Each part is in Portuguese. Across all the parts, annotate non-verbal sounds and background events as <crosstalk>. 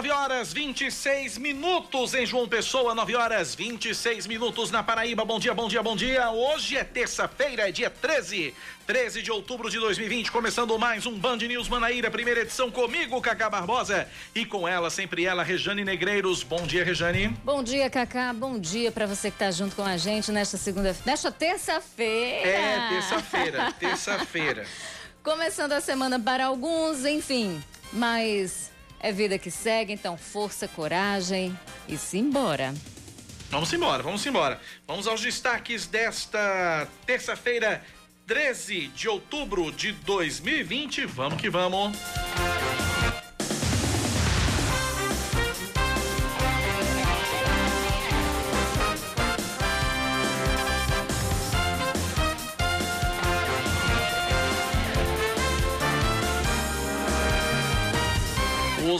9 horas 26 minutos em João Pessoa, 9 horas 26 minutos na Paraíba. Bom dia, bom dia, bom dia. Hoje é terça-feira, é dia 13, 13 de outubro de 2020, começando mais um Band News Manaíra, primeira edição comigo, Cacá Barbosa, e com ela, sempre ela, Rejane Negreiros. Bom dia, Rejane. Bom dia, Cacá. Bom dia para você que tá junto com a gente nesta segunda, nesta terça-feira. É, terça-feira, terça-feira. <laughs> Começando a semana para alguns, enfim, mas é vida que segue, então força, coragem e simbora. Vamos embora, vamos embora. Vamos aos destaques desta terça-feira, 13 de outubro de 2020. Vamos que vamos.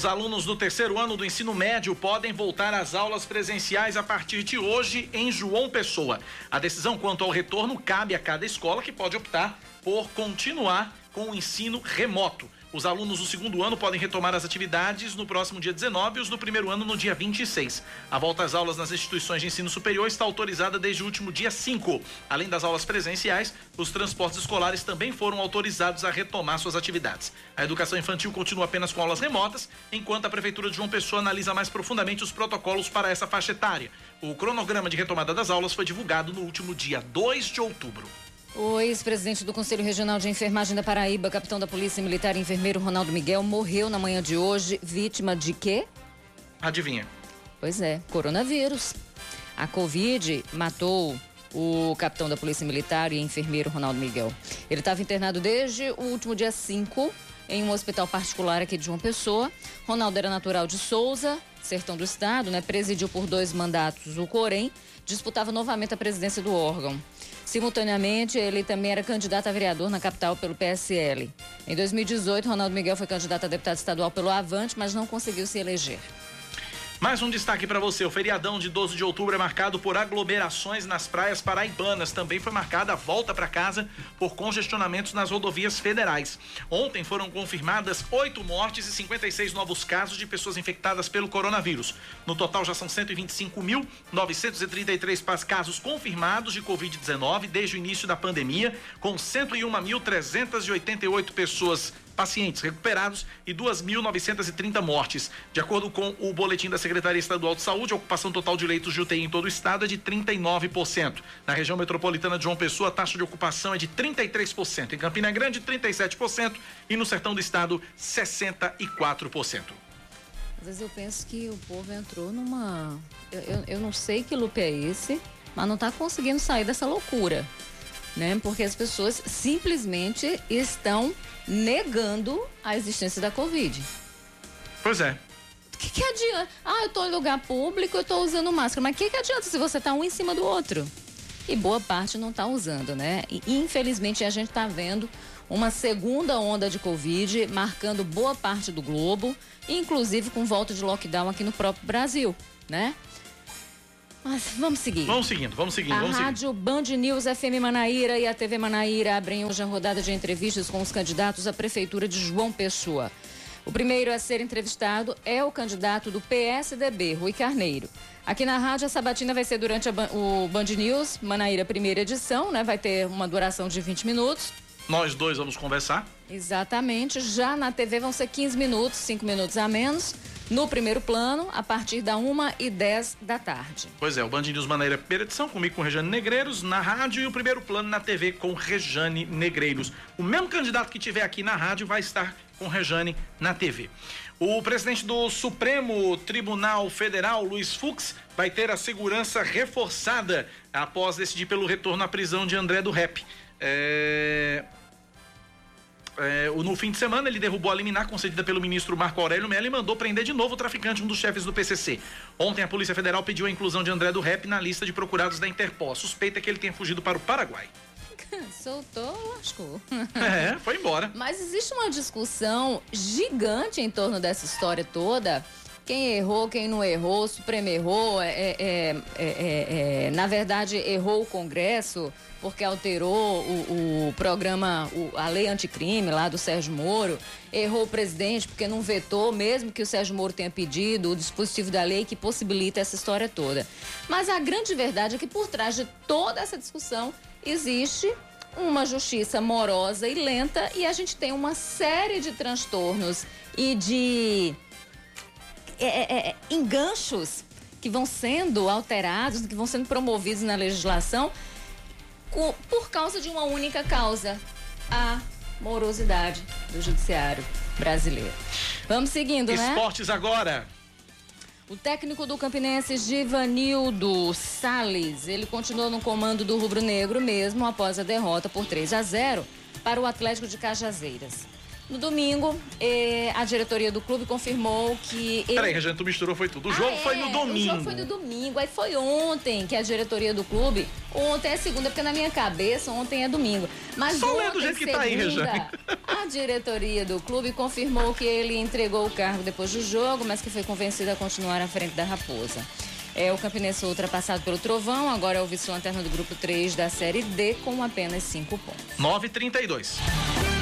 Os alunos do terceiro ano do ensino médio podem voltar às aulas presenciais a partir de hoje em João Pessoa. A decisão quanto ao retorno cabe a cada escola que pode optar por continuar com o ensino remoto. Os alunos do segundo ano podem retomar as atividades no próximo dia 19 e os do primeiro ano no dia 26. A volta às aulas nas instituições de ensino superior está autorizada desde o último dia 5. Além das aulas presenciais, os transportes escolares também foram autorizados a retomar suas atividades. A educação infantil continua apenas com aulas remotas, enquanto a Prefeitura de João Pessoa analisa mais profundamente os protocolos para essa faixa etária. O cronograma de retomada das aulas foi divulgado no último dia 2 de outubro. O ex-presidente do Conselho Regional de Enfermagem da Paraíba, capitão da Polícia Militar e enfermeiro Ronaldo Miguel, morreu na manhã de hoje, vítima de quê? Adivinha. Pois é, coronavírus. A Covid matou o capitão da Polícia Militar e enfermeiro Ronaldo Miguel. Ele estava internado desde o último dia 5 em um hospital particular aqui de João Pessoa. Ronaldo era natural de Souza, sertão do estado, né? Presidiu por dois mandatos o Corém, disputava novamente a presidência do órgão. Simultaneamente, ele também era candidato a vereador na capital pelo PSL. Em 2018, Ronaldo Miguel foi candidato a deputado estadual pelo Avante, mas não conseguiu se eleger. Mais um destaque para você: o feriadão de 12 de outubro é marcado por aglomerações nas praias paraibanas. Também foi marcada a volta para casa por congestionamentos nas rodovias federais. Ontem foram confirmadas oito mortes e 56 novos casos de pessoas infectadas pelo coronavírus. No total, já são 125.933 casos confirmados de Covid-19 desde o início da pandemia, com 101.388 pessoas pacientes recuperados e 2.930 mortes. De acordo com o boletim da Secretaria Estadual de Saúde, a ocupação total de leitos de UTI em todo o estado é de 39%. Na região metropolitana de João Pessoa, a taxa de ocupação é de 33%. Em Campina Grande, 37%. E no sertão do estado, 64%. Às vezes eu penso que o povo entrou numa. Eu, eu, eu não sei que loop é esse, mas não está conseguindo sair dessa loucura. Né? Porque as pessoas simplesmente estão negando a existência da Covid. Pois é. O que, que adianta? Ah, eu estou em lugar público, eu estou usando máscara. Mas o que, que adianta se você está um em cima do outro? E boa parte não está usando, né? E infelizmente a gente está vendo uma segunda onda de Covid marcando boa parte do globo, inclusive com volta de lockdown aqui no próprio Brasil, né? Mas vamos seguir. Vamos seguindo, vamos seguindo. A vamos Rádio seguindo. Band News FM Manaíra e a TV Manaíra abrem hoje a rodada de entrevistas com os candidatos à Prefeitura de João Pessoa. O primeiro a ser entrevistado é o candidato do PSDB, Rui Carneiro. Aqui na rádio, a sabatina vai ser durante a, o Band News Manaíra, primeira edição, né? Vai ter uma duração de 20 minutos. Nós dois vamos conversar. Exatamente. Já na TV vão ser 15 minutos, 5 minutos a menos no primeiro plano, a partir da 1 e 10 da tarde. Pois é, o Band News Maneira primeira edição, comigo com Rejane Negreiros, na rádio e o primeiro plano na TV com Rejane Negreiros. O mesmo candidato que tiver aqui na rádio vai estar com Rejane na TV. O presidente do Supremo Tribunal Federal, Luiz Fux, vai ter a segurança reforçada após decidir pelo retorno à prisão de André do Rep. É... É, no fim de semana, ele derrubou a liminar concedida pelo ministro Marco Aurélio Mello e mandou prender de novo o traficante, um dos chefes do PCC. Ontem, a Polícia Federal pediu a inclusão de André do Rep na lista de procurados da Interpol. Suspeita que ele tenha fugido para o Paraguai. <laughs> Soltou, lascou. <laughs> É, foi embora. Mas existe uma discussão gigante em torno dessa história toda quem errou, quem não errou, o Supremo errou, é, é, é, é, é na verdade errou o Congresso porque alterou o, o programa, o, a lei anticrime lá do Sérgio Moro, errou o presidente porque não vetou, mesmo que o Sérgio Moro tenha pedido, o dispositivo da lei que possibilita essa história toda. Mas a grande verdade é que por trás de toda essa discussão existe uma justiça morosa e lenta e a gente tem uma série de transtornos e de é, é, é enganchos que vão sendo alterados, que vão sendo promovidos na legislação por causa de uma única causa: a morosidade do judiciário brasileiro. Vamos seguindo, né? Esportes agora. O técnico do Campinense, Givanildo Sales, ele continuou no comando do Rubro Negro mesmo após a derrota por 3 a 0 para o Atlético de Cajazeiras. No domingo, eh, a diretoria do clube confirmou que. Ele... Peraí, Regina, tu misturou, foi tudo. O jogo ah, foi no domingo. O jogo foi no domingo. Aí foi ontem que a diretoria do clube. Ontem é segunda, porque na minha cabeça ontem é domingo. Mas Só ontem, do jeito que tá aí, Regina. A diretoria do clube confirmou que ele entregou o cargo depois do jogo, mas que foi convencido a continuar à frente da Raposa. É, o Campinense ultrapassado pelo Trovão, agora é o vice-lanterna do grupo 3 da Série D com apenas 5 pontos. 9,32.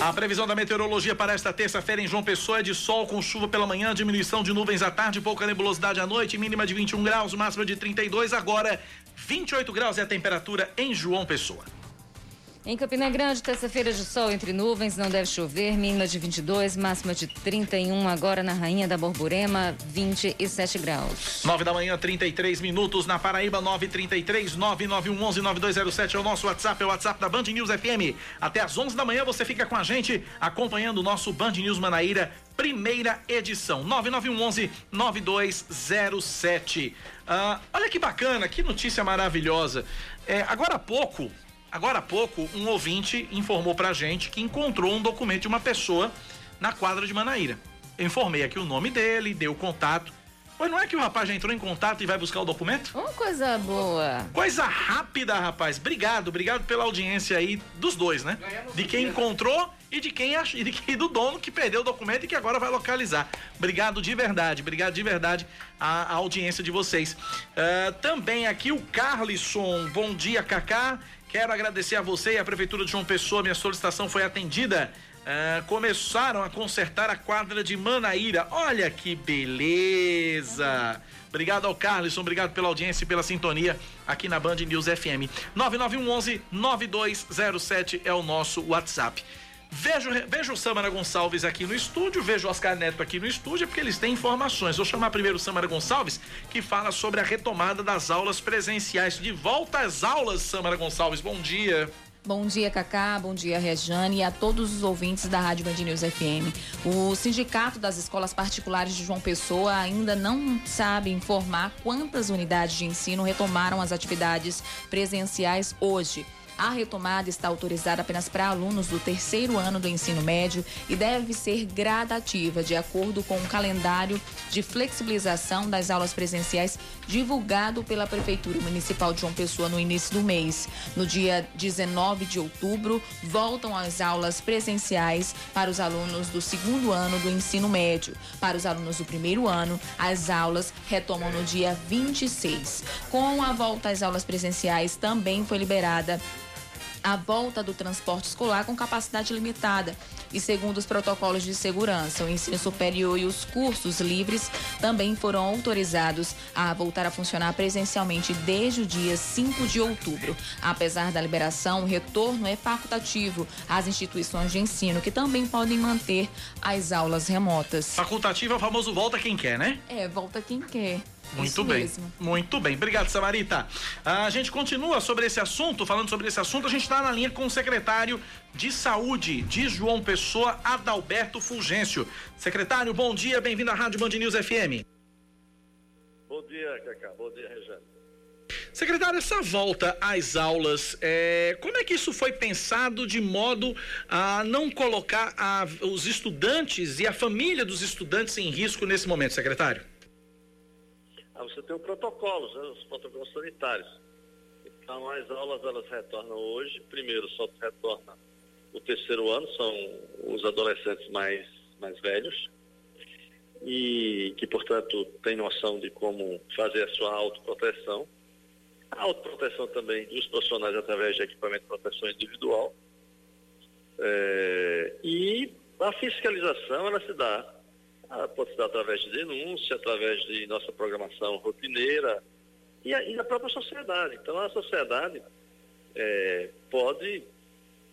A previsão da meteorologia para esta terça-feira em João Pessoa é de sol com chuva pela manhã, diminuição de nuvens à tarde, pouca nebulosidade à noite, mínima de 21 graus, máxima de 32, agora 28 graus é a temperatura em João Pessoa. Em Campina Grande, terça-feira de sol entre nuvens, não deve chover, mínima de 22, máxima de 31. Agora na Rainha da Borborema, 27 graus. 9 da manhã, 33 minutos. Na Paraíba, 933 99111 9207 é o nosso WhatsApp, é o WhatsApp da Band News FM. Até às 11 da manhã você fica com a gente acompanhando o nosso Band News Manaíra, primeira edição. 9911 9207. Uh, olha que bacana, que notícia maravilhosa. É, agora há pouco, Agora há pouco, um ouvinte informou pra gente que encontrou um documento de uma pessoa na quadra de Manaíra. Eu informei aqui o nome dele, deu contato. Pois não é que o rapaz já entrou em contato e vai buscar o documento? Uma coisa boa. Coisa rápida, rapaz. Obrigado, obrigado pela audiência aí dos dois, né? De quem encontrou e de quem ach... e de quem do dono que perdeu o documento e que agora vai localizar. Obrigado de verdade, obrigado de verdade a, a audiência de vocês. Uh, também aqui o Carlisson, bom dia, Cacá. Quero agradecer a você e à Prefeitura de João Pessoa. Minha solicitação foi atendida. Uh, começaram a consertar a quadra de Manaíra. Olha que beleza! Obrigado ao Carlson, obrigado pela audiência e pela sintonia aqui na Band News FM. 9911 9207 é o nosso WhatsApp. Vejo, vejo o Samara Gonçalves aqui no estúdio, vejo o Oscar Neto aqui no estúdio, porque eles têm informações. Vou chamar primeiro o Samara Gonçalves, que fala sobre a retomada das aulas presenciais. De volta às aulas, Samara Gonçalves, bom dia. Bom dia, Cacá. Bom dia, Rejane e a todos os ouvintes da Rádio Band News FM. O Sindicato das Escolas Particulares de João Pessoa ainda não sabe informar quantas unidades de ensino retomaram as atividades presenciais hoje. A retomada está autorizada apenas para alunos do terceiro ano do ensino médio e deve ser gradativa, de acordo com o calendário de flexibilização das aulas presenciais divulgado pela Prefeitura Municipal de João Pessoa no início do mês. No dia 19 de outubro, voltam as aulas presenciais para os alunos do segundo ano do ensino médio. Para os alunos do primeiro ano, as aulas retomam no dia 26. Com a volta às aulas presenciais, também foi liberada a volta do transporte escolar com capacidade limitada. E segundo os protocolos de segurança, o ensino superior e os cursos livres também foram autorizados a voltar a funcionar presencialmente desde o dia 5 de outubro. Apesar da liberação, o retorno é facultativo às instituições de ensino, que também podem manter as aulas remotas. Facultativo é o famoso volta quem quer, né? É, volta quem quer. Muito Isso bem. Mesmo. Muito bem. Obrigado, Samarita. A gente continua sobre esse assunto, falando sobre esse assunto. A gente está na linha com o secretário de Saúde de João Pessoa, Adalberto Fulgêncio. Secretário, bom dia, bem-vindo à Rádio Band News FM. Bom dia, Cacá. Bom dia, Rejane. Secretário, essa volta às aulas, é, como é que isso foi pensado de modo a não colocar a, os estudantes e a família dos estudantes em risco nesse momento, secretário? Você tem protocolos, né, os protocolos sanitários. Então, as aulas elas retornam hoje. Primeiro, só retorna o terceiro ano, são os adolescentes mais, mais velhos e que, portanto, têm noção de como fazer a sua autoproteção. A autoproteção também dos profissionais através de equipamento de proteção individual. É, e a fiscalização, ela se dá, pode se dar através de denúncia, através de nossa programação rotineira, e, a, na própria sociedade. Então, a sociedade é, pode,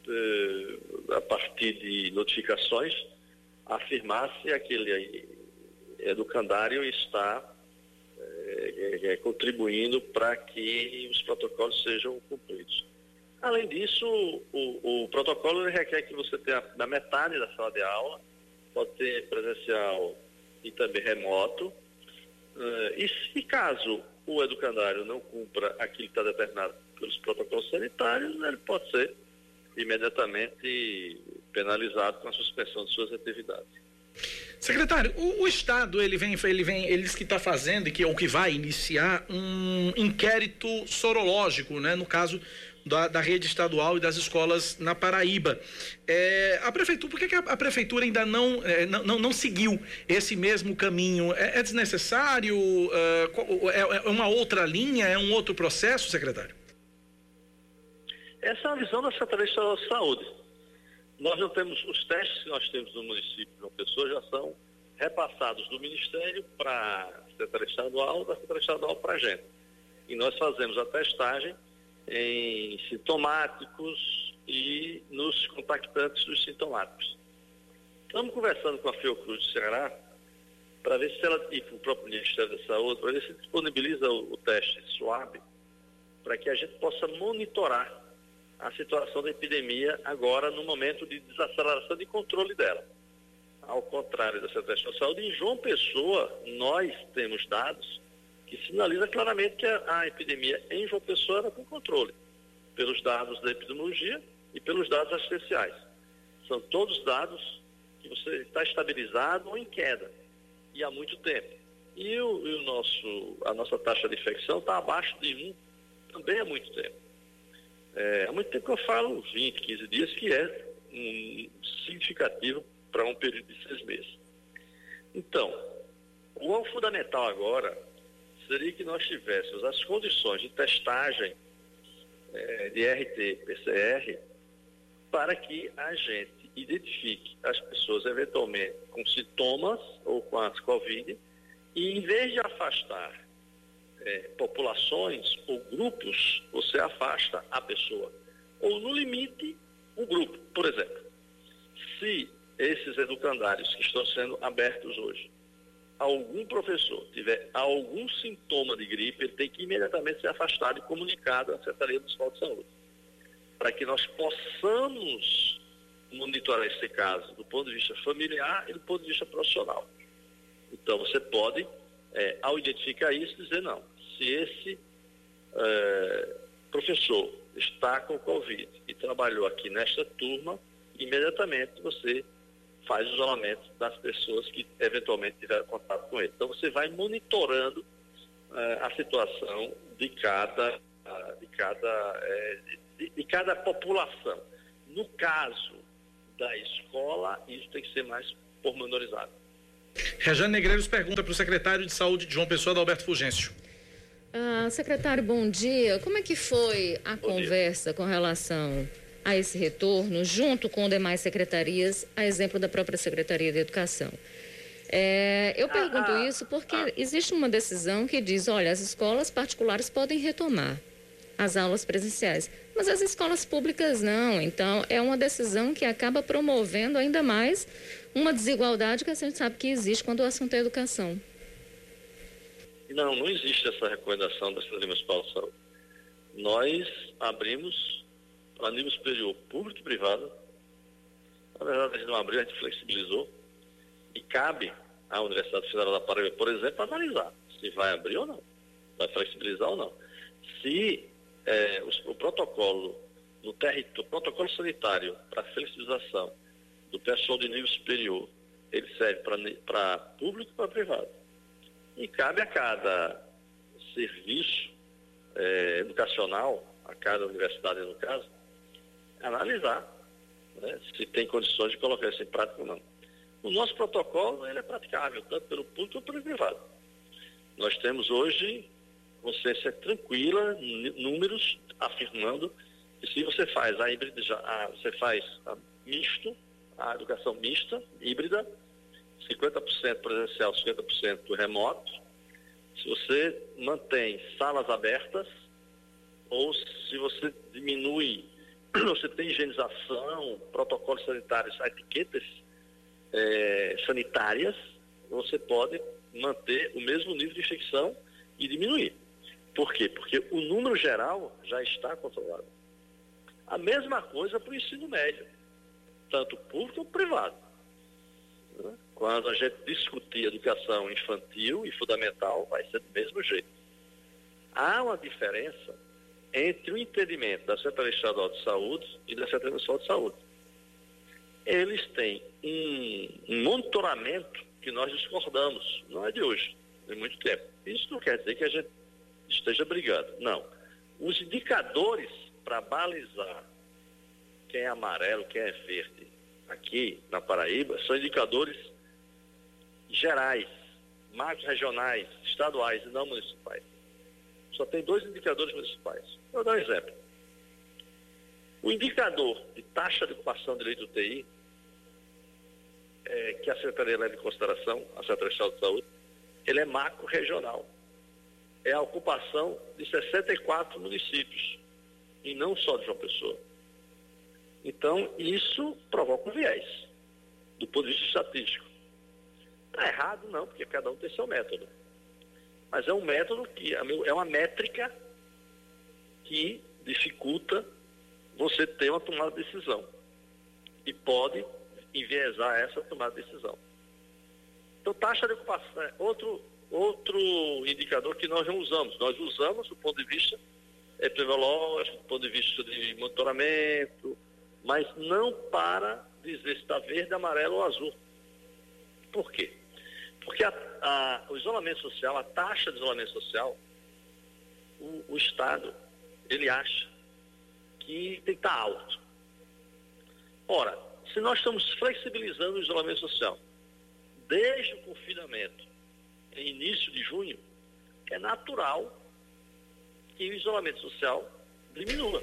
é, a partir de notificações, afirmar se aquele educandário está é, é contribuindo para que os protocolos sejam cumpridos. Além disso, o, o protocolo requer que você tenha na metade da sala de aula, pode ter presencial e também remoto. Uh, e se caso o educandário não cumpra aquilo que está determinado pelos protocolos sanitários, ele pode ser imediatamente penalizado com a suspensão de suas atividades. Secretário, o, o, Estado ele vem, ele vem, ele diz que está fazendo, que ou que vai iniciar um inquérito sorológico, né? No caso da, da, rede estadual e das escolas na Paraíba. É, a prefeitura, por que, que a, a, prefeitura ainda não, é, não, não, seguiu esse mesmo caminho? É, é desnecessário? Uh, é, uma outra linha? É um outro processo, secretário? Essa é a visão da Secretaria de Saúde. Nós não temos, os testes que nós temos no município de uma pessoa já são repassados do Ministério para a Secretaria Estadual, da Secretaria Estadual para a gente. E nós fazemos a testagem em sintomáticos e nos contactantes dos sintomáticos. Estamos conversando com a Fiocruz de Ceará para ver se ela, e com o próprio Ministério da Saúde, para ver se disponibiliza o, o teste SWAB para que a gente possa monitorar a situação da epidemia agora no momento de desaceleração de controle dela. Ao contrário da Secretaria de Saúde, em João Pessoa, nós temos dados que sinaliza claramente que a, a epidemia em João Pessoa era com controle, pelos dados da epidemiologia e pelos dados assistenciais. São todos dados que você está estabilizado ou em queda, e há muito tempo. E, o, e o nosso, a nossa taxa de infecção está abaixo de 1 também há muito tempo. É, há muito tempo que eu falo 20, 15 dias, que é um, significativo para um período de seis meses. Então, o fundamental agora seria que nós tivéssemos as condições de testagem é, de RT-PCR para que a gente identifique as pessoas eventualmente com sintomas ou com as Covid e em vez de afastar é, populações ou grupos, você afasta a pessoa. Ou no limite, um grupo. Por exemplo, se esses educandários que estão sendo abertos hoje algum professor tiver algum sintoma de gripe, ele tem que imediatamente ser afastado e comunicado à Secretaria Municipal de Saúde. Para que nós possamos monitorar esse caso do ponto de vista familiar e do ponto de vista profissional. Então, você pode, é, ao identificar isso, dizer não. Se esse é, professor está com Covid e trabalhou aqui nesta turma, imediatamente você faz o isolamento das pessoas que eventualmente tiveram contato com ele. Então você vai monitorando uh, a situação de cada, uh, de, cada, uh, de, de, cada população. No caso da escola, isso tem que ser mais pormenorizado. Rejane Negreiros pergunta para o secretário de Saúde de João Pessoa, Alberto Fulgêncio. Ah, secretário, bom dia. Como é que foi a bom conversa dia. com relação a esse retorno, junto com demais secretarias, a exemplo da própria Secretaria de Educação. É, eu pergunto ah, ah, isso porque ah. existe uma decisão que diz, olha, as escolas particulares podem retomar as aulas presenciais, mas as escolas públicas não. Então, é uma decisão que acaba promovendo ainda mais uma desigualdade que a gente sabe que existe quando o assunto é educação. Não, não existe essa recomendação da Secretaria Municipal de Saúde. Nós abrimos a nível superior público e privado. Na verdade, a gente não abriu, a gente flexibilizou. E cabe à Universidade Federal da Paraíba, por exemplo, analisar se vai abrir ou não, vai flexibilizar ou não. Se é, o, o, protocolo no território, protocolo sanitário para flexibilização do pessoal de nível superior, ele serve para público e para privado. E cabe a cada serviço é, educacional a cada universidade no caso, analisar né, se tem condições de colocar isso em prática ou não. O nosso protocolo ele é praticável, tanto pelo público quanto pelo privado. Nós temos hoje consciência tranquila, números afirmando que se você faz a híbrida, a, você faz a misto, a educação mista, híbrida, 50% presencial, 50% remoto, se você mantém salas abertas, ou se você diminui, <clears throat> você tem higienização, protocolos sanitários, etiquetas é, sanitárias, você pode manter o mesmo nível de infecção e diminuir. Por quê? Porque o número geral já está controlado. A mesma coisa para o ensino médio, tanto público como privado. Quando a gente discutir educação infantil e fundamental, vai ser do mesmo jeito. Há uma diferença entre o entendimento da Secretaria Estadual de Saúde e da Secretaria Nacional de Saúde. Eles têm um, um monitoramento que nós discordamos, não é de hoje, de muito tempo. Isso não quer dizer que a gente esteja brigando, não. Os indicadores para balizar quem é amarelo, quem é verde, aqui na Paraíba, são indicadores gerais, macros regionais, estaduais e não municipais. Só tem dois indicadores municipais. Vou dar um exemplo. O indicador de taxa de ocupação de leito UTI, é, que a Secretaria leva em consideração, a Secretaria Estadual de Saúde, ele é macro-regional. É a ocupação de 64 municípios, e não só de João Pessoa. Então, isso provoca um viés, do ponto de vista estatístico. Está errado, não, porque cada um tem seu método. Mas é um método que é uma métrica que dificulta você ter uma tomada de decisão. E pode enviesar essa tomada de decisão. Então, taxa de ocupação é outro, outro indicador que nós não usamos. Nós usamos do ponto de vista epidemiológico, do ponto de vista de monitoramento, mas não para dizer se está verde, amarelo ou azul. Por quê? Porque a, a, o isolamento social, a taxa de isolamento social, o, o Estado, ele acha que tem que estar alto. Ora, se nós estamos flexibilizando o isolamento social, desde o confinamento, em início de junho, é natural que o isolamento social diminua.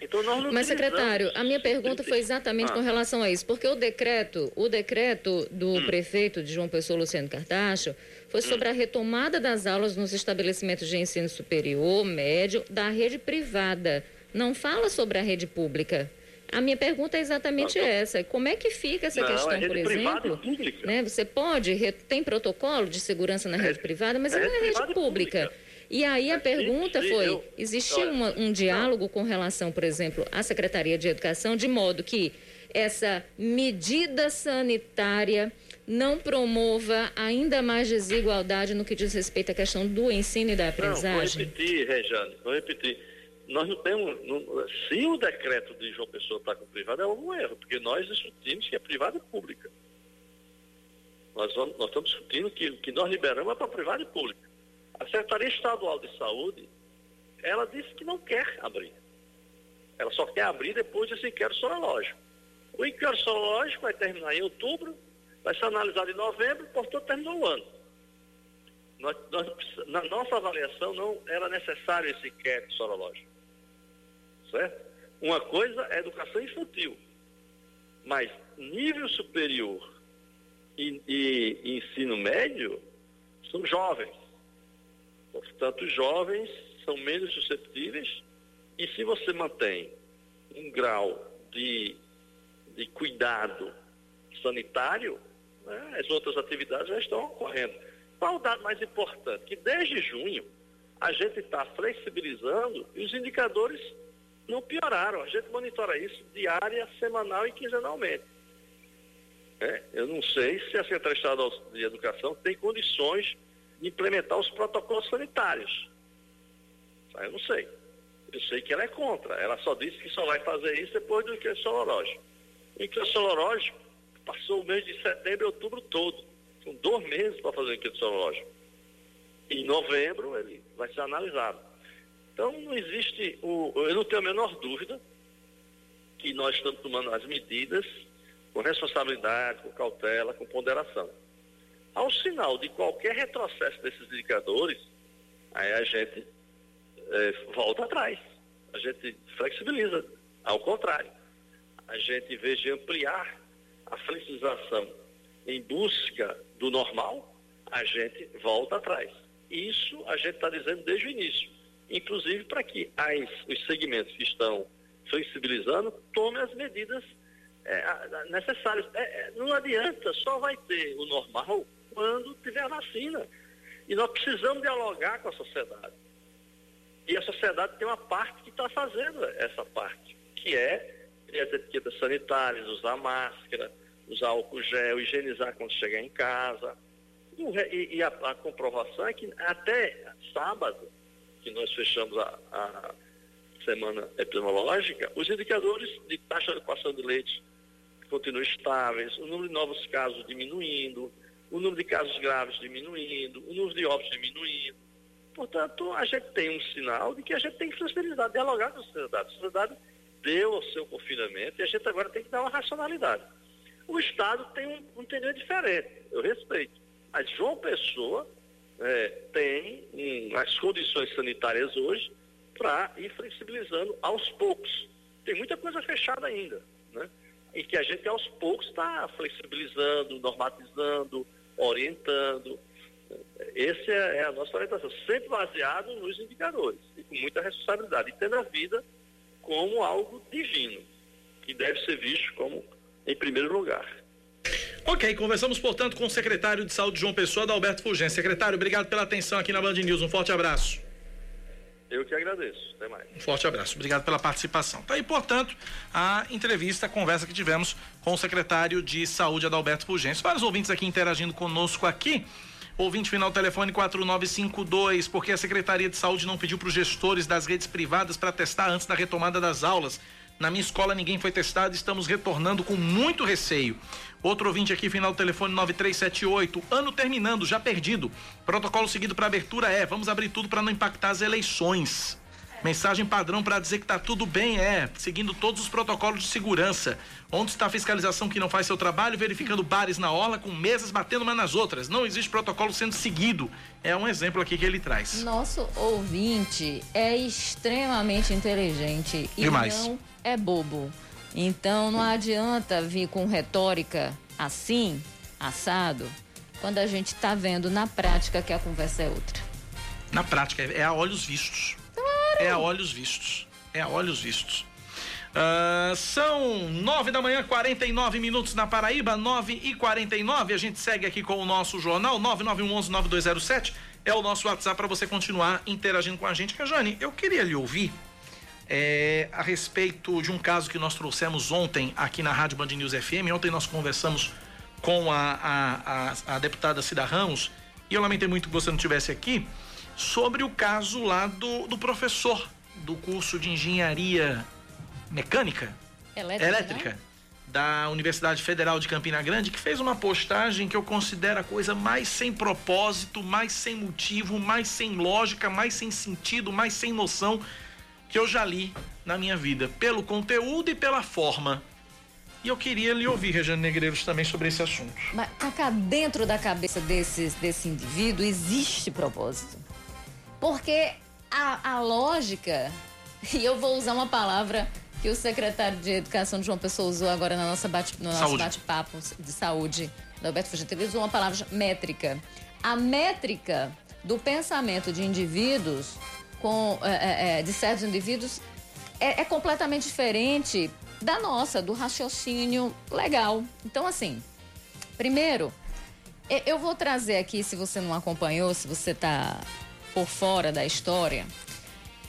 Então nós não Mas secretário, a minha pergunta foi exatamente ah. com relação a isso, porque o decreto, o decreto do hum. prefeito de João Pessoa, Luciano Cartacho, foi sobre hum. a retomada das aulas nos estabelecimentos de ensino superior, médio, da rede privada. Não fala sobre a rede pública. A minha pergunta é exatamente não, essa. Como é que fica essa não, questão, por exemplo? Né, você pode, tem protocolo de segurança na rede privada, mas não é rede pública. pública. E aí a pergunta foi: existiu um diálogo com relação, por exemplo, à Secretaria de Educação, de modo que essa medida sanitária não promova ainda mais desigualdade no que diz respeito à questão do ensino e da aprendizagem? Não, vou repetir, Rejane, vou repetir. Nós não temos. Não, se o decreto de João Pessoa está com privado, é algum erro, porque nós discutimos que é privada e pública. Nós, vamos, nós estamos discutindo que o que nós liberamos é para privada e pública. A Secretaria Estadual de Saúde, ela disse que não quer abrir. Ela só quer abrir depois desse inquérito sorológico. O inquérito sorológico vai terminar em outubro, vai ser analisado em novembro, portanto terminou o ano. Nós, nós, na nossa avaliação não era necessário esse inquérito sorológico. Certo? Uma coisa é educação infantil, mas nível superior e, e, e ensino médio são jovens. Portanto, os jovens são menos susceptíveis e se você mantém um grau de, de cuidado sanitário, né, as outras atividades já estão ocorrendo. Qual o dado mais importante? Que desde junho a gente está flexibilizando e os indicadores não pioraram. A gente monitora isso diária, semanal e quinzenalmente. É, eu não sei se a Secretaria Estadual de Educação tem condições implementar os protocolos sanitários. Eu não sei. Eu sei que ela é contra. Ela só disse que só vai fazer isso depois do inquérito sorológico. O inquérito sorológico passou o mês de setembro e outubro todo. São dois meses para fazer o inquérito sorológico. Em novembro ele vai ser analisado. Então não existe, o, eu não tenho a menor dúvida que nós estamos tomando as medidas com responsabilidade, com cautela, com ponderação. Ao sinal de qualquer retrocesso desses indicadores, aí a gente é, volta atrás, a gente flexibiliza. Ao contrário, a gente, de ampliar a flexibilização em busca do normal, a gente volta atrás. Isso a gente está dizendo desde o início, inclusive para que as, os segmentos que estão flexibilizando tomem as medidas é, necessárias. É, não adianta, só vai ter o normal quando tiver a vacina. E nós precisamos dialogar com a sociedade. E a sociedade tem uma parte que está fazendo essa parte, que é ter as etiquetas sanitárias, usar máscara, usar álcool gel, higienizar quando chegar em casa. E, e a, a, comprovação é que até sábado, que nós fechamos a, a semana epidemiológica, os indicadores de taxa de ocupação de leite continuam estáveis, o número de novos casos diminuindo, o número de casos graves diminuindo, o número de óbitos diminuindo. Portanto, a gente tem um sinal de que a gente tem que flexibilizar, dialogar com a sociedade. A sociedade deu o seu confinamento e a gente agora tem que dar uma racionalidade. O Estado tem um, um entendimento diferente, eu respeito. Mas João Pessoa é, tem um, as condições sanitárias hoje para ir flexibilizando aos poucos. Tem muita coisa fechada ainda, né? E que a gente aos poucos está flexibilizando, normatizando, orientando. Essa é a nossa orientação, sempre baseado nos indicadores e com muita responsabilidade, e tendo a vida como algo divino, que deve ser visto como em primeiro lugar. Ok, conversamos, portanto, com o secretário de Saúde João Pessoa, Alberto Fulgêncio. Secretário, obrigado pela atenção aqui na Band News. Um forte abraço. Eu que agradeço. Até mais. Um forte abraço. Obrigado pela participação. Tá aí, portanto, a entrevista, a conversa que tivemos com o secretário de Saúde, Adalberto Fulgêncio. Vários ouvintes aqui interagindo conosco aqui. Ouvinte final telefone 4952, porque a Secretaria de Saúde não pediu para os gestores das redes privadas para testar antes da retomada das aulas. Na minha escola ninguém foi testado, estamos retornando com muito receio. Outro ouvinte aqui, final do telefone 9378. Ano terminando, já perdido. Protocolo seguido para abertura é: vamos abrir tudo para não impactar as eleições. Mensagem padrão para dizer que tá tudo bem é, seguindo todos os protocolos de segurança. Onde está a fiscalização que não faz seu trabalho, verificando bares na orla com mesas batendo umas nas outras. Não existe protocolo sendo seguido. É um exemplo aqui que ele traz. Nosso ouvinte é extremamente inteligente e Demais. não é bobo. Então não adianta vir com retórica assim, assado, quando a gente está vendo na prática que a conversa é outra. Na prática, é a olhos vistos. Claro. É a olhos vistos. É a olhos vistos. Uh, são nove da manhã, 49 minutos na Paraíba, nove e 49 A gente segue aqui com o nosso jornal, 9911-9207. É o nosso WhatsApp para você continuar interagindo com a gente. Cajane, eu queria lhe ouvir é, a respeito de um caso que nós trouxemos ontem aqui na Rádio Band News FM. Ontem nós conversamos com a, a, a, a deputada Cida Ramos, e eu lamentei muito que você não estivesse aqui, sobre o caso lá do, do professor do curso de engenharia mecânica Elétrica, elétrica né? da Universidade Federal de Campina Grande, que fez uma postagem que eu considero a coisa mais sem propósito, mais sem motivo, mais sem lógica, mais sem sentido, mais sem noção que eu já li na minha vida, pelo conteúdo e pela forma. E eu queria lhe ouvir, Regiane Negreiros, também sobre esse assunto. Mas, Cacá, dentro da cabeça desse, desse indivíduo existe propósito. Porque a, a lógica, <laughs> e eu vou usar uma palavra que o secretário de Educação de João Pessoa usou agora na nossa bate, no nosso bate-papo de saúde, Fugente, ele usou uma palavra métrica. A métrica do pensamento de indivíduos, com, é, é, é, de certos indivíduos, é, é completamente diferente da nossa, do raciocínio legal. Então, assim, primeiro, e- eu vou trazer aqui, se você não acompanhou, se você está por fora da história,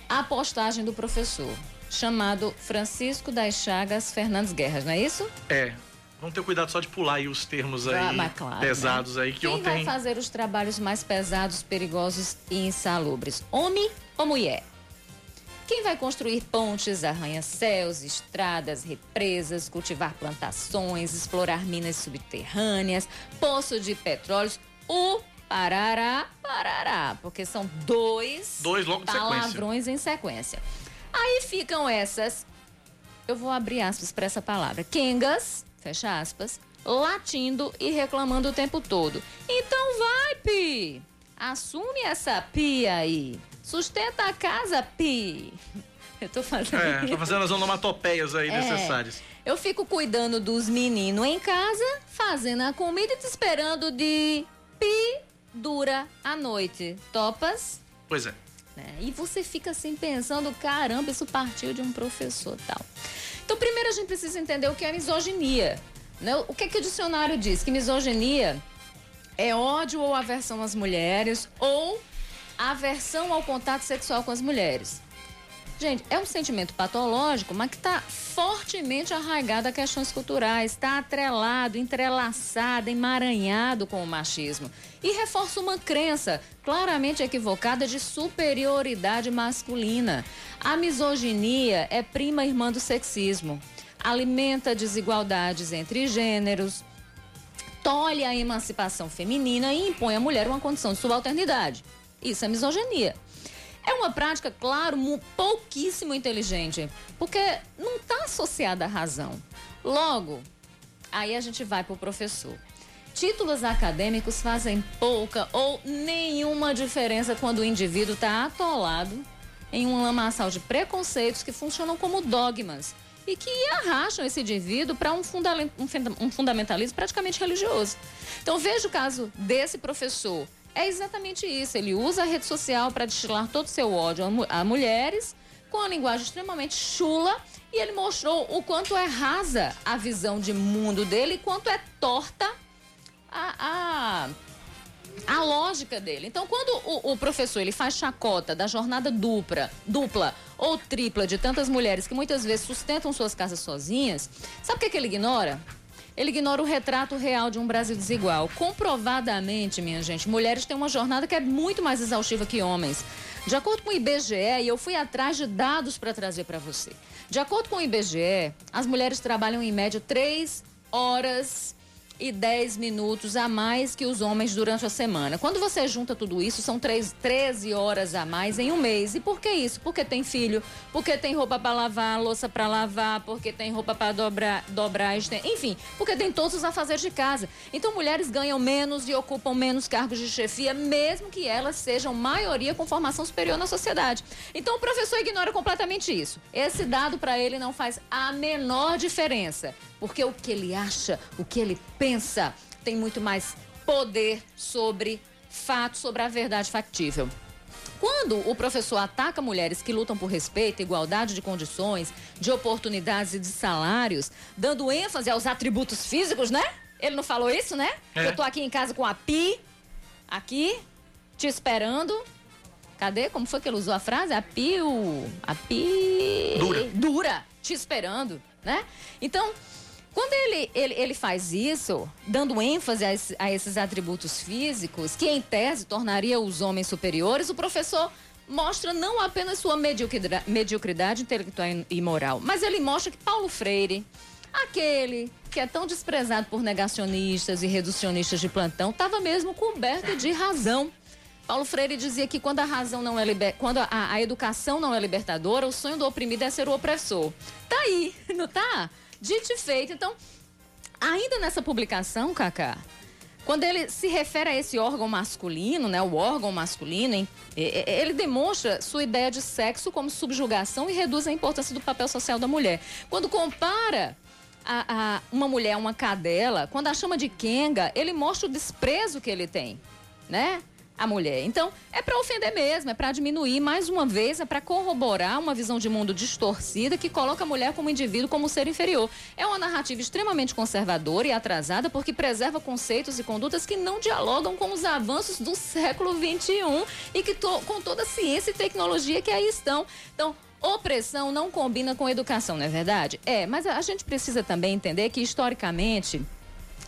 a postagem do professor, chamado Francisco das Chagas Fernandes Guerras, não é isso? É. Vamos ter cuidado só de pular aí os termos aí Ah, claro, pesados né? aí que Quem ontem. vai fazer os trabalhos mais pesados, perigosos e insalubres? Homem ou mulher? Quem vai construir pontes, arranha-céus, estradas, represas, cultivar plantações, explorar minas subterrâneas, poço de petróleos? O Parará, parará. Porque são dois, dois logo palavrões sequência. em sequência. Aí ficam essas. Eu vou abrir aspas para essa palavra. Kengas, fecha aspas, latindo e reclamando o tempo todo. Então vai, Pi! Assume essa pia aí. Sustenta a casa, Pi. Eu tô fazendo. É, tô fazendo as onomatopeias aí é, necessárias. Eu fico cuidando dos meninos em casa, fazendo a comida e te esperando de pi dura a noite. Topas? Pois é. é. E você fica assim pensando, caramba, isso partiu de um professor tal. Então, primeiro a gente precisa entender o que é misoginia. Né? O que, é que o dicionário diz? Que misoginia é ódio ou aversão às mulheres ou aversão ao contato sexual com as mulheres. Gente, é um sentimento patológico, mas que está fortemente arraigado a questões culturais, está atrelado, entrelaçado, emaranhado com o machismo. E reforça uma crença claramente equivocada de superioridade masculina. A misoginia é prima irmã do sexismo. Alimenta desigualdades entre gêneros, tolhe a emancipação feminina e impõe à mulher uma condição de subalternidade. Isso é misoginia. É uma prática, claro, pouquíssimo inteligente, porque não está associada à razão. Logo, aí a gente vai para o professor. Títulos acadêmicos fazem pouca ou nenhuma diferença quando o indivíduo está atolado em um lamaçal de preconceitos que funcionam como dogmas e que arrastam esse indivíduo para um, funda um fundamentalismo praticamente religioso. Então, veja o caso desse professor é exatamente isso. Ele usa a rede social para destilar todo o seu ódio a, mulheres com a linguagem extremamente chula e ele mostrou o quanto é rasa a visão de mundo dele quanto é torta a, a, a lógica dele. Então, quando o, o, professor ele faz chacota da jornada dupla, dupla ou tripla de tantas mulheres que muitas vezes sustentam suas casas sozinhas, sabe o que, que ele ignora? Ele ignora o retrato real de um Brasil desigual. Comprovadamente, minha gente, mulheres têm uma jornada que é muito mais exaustiva que homens. De acordo com o IBGE, e eu fui atrás de dados para trazer para você. De acordo com o IBGE, as mulheres trabalham em média três horas e 10 minutos a mais que os homens durante a semana. Quando você junta tudo isso, são 3, 13 horas a mais em um mês. E por que isso? Porque tem filho, porque tem roupa para lavar, louça para lavar, porque tem roupa para dobrar, dobrar, enfim, porque tem todos os afazeres de casa. Então, mulheres ganham menos e ocupam menos cargos de chefia, mesmo que elas sejam maioria com formação superior na sociedade. Então, o professor ignora completamente isso. Esse dado para ele não faz a menor diferença. Porque o que ele acha, o que ele pensa, tem muito mais poder sobre fatos, sobre a verdade factível. Quando o professor ataca mulheres que lutam por respeito, igualdade de condições, de oportunidades e de salários, dando ênfase aos atributos físicos, né? Ele não falou isso, né? É. Eu tô aqui em casa com a Pi, aqui, te esperando. Cadê? Como foi que ele usou a frase? A Pi, o... A Pi... Dura. Dura, te esperando, né? Então, quando ele, ele, ele faz isso, dando ênfase a, a esses atributos físicos, que em tese tornaria os homens superiores, o professor mostra não apenas sua mediocridade, mediocridade intelectual e moral, mas ele mostra que Paulo Freire, aquele que é tão desprezado por negacionistas e reducionistas de plantão, estava mesmo coberto de razão. Paulo Freire dizia que quando a razão não é liber... quando a, a educação não é libertadora, o sonho do oprimido é ser o opressor. Tá aí, <laughs> não tá? Dito e feito. Então, ainda nessa publicação, Cacá, quando ele se refere a esse órgão masculino, né, o órgão masculino, ele demonstra sua ideia de sexo como subjugação e reduz a importância do papel social da mulher. Quando compara a, a uma mulher a uma cadela, quando a chama de Kenga, ele mostra o desprezo que ele tem, né? A mulher. Então, é para ofender mesmo, é para diminuir, mais uma vez, é para corroborar uma visão de mundo distorcida que coloca a mulher como indivíduo, como ser inferior. É uma narrativa extremamente conservadora e atrasada porque preserva conceitos e condutas que não dialogam com os avanços do século XXI e que to com toda a ciência e tecnologia que aí estão. Então, opressão não combina com educação, não é verdade? É, mas a gente precisa também entender que, historicamente,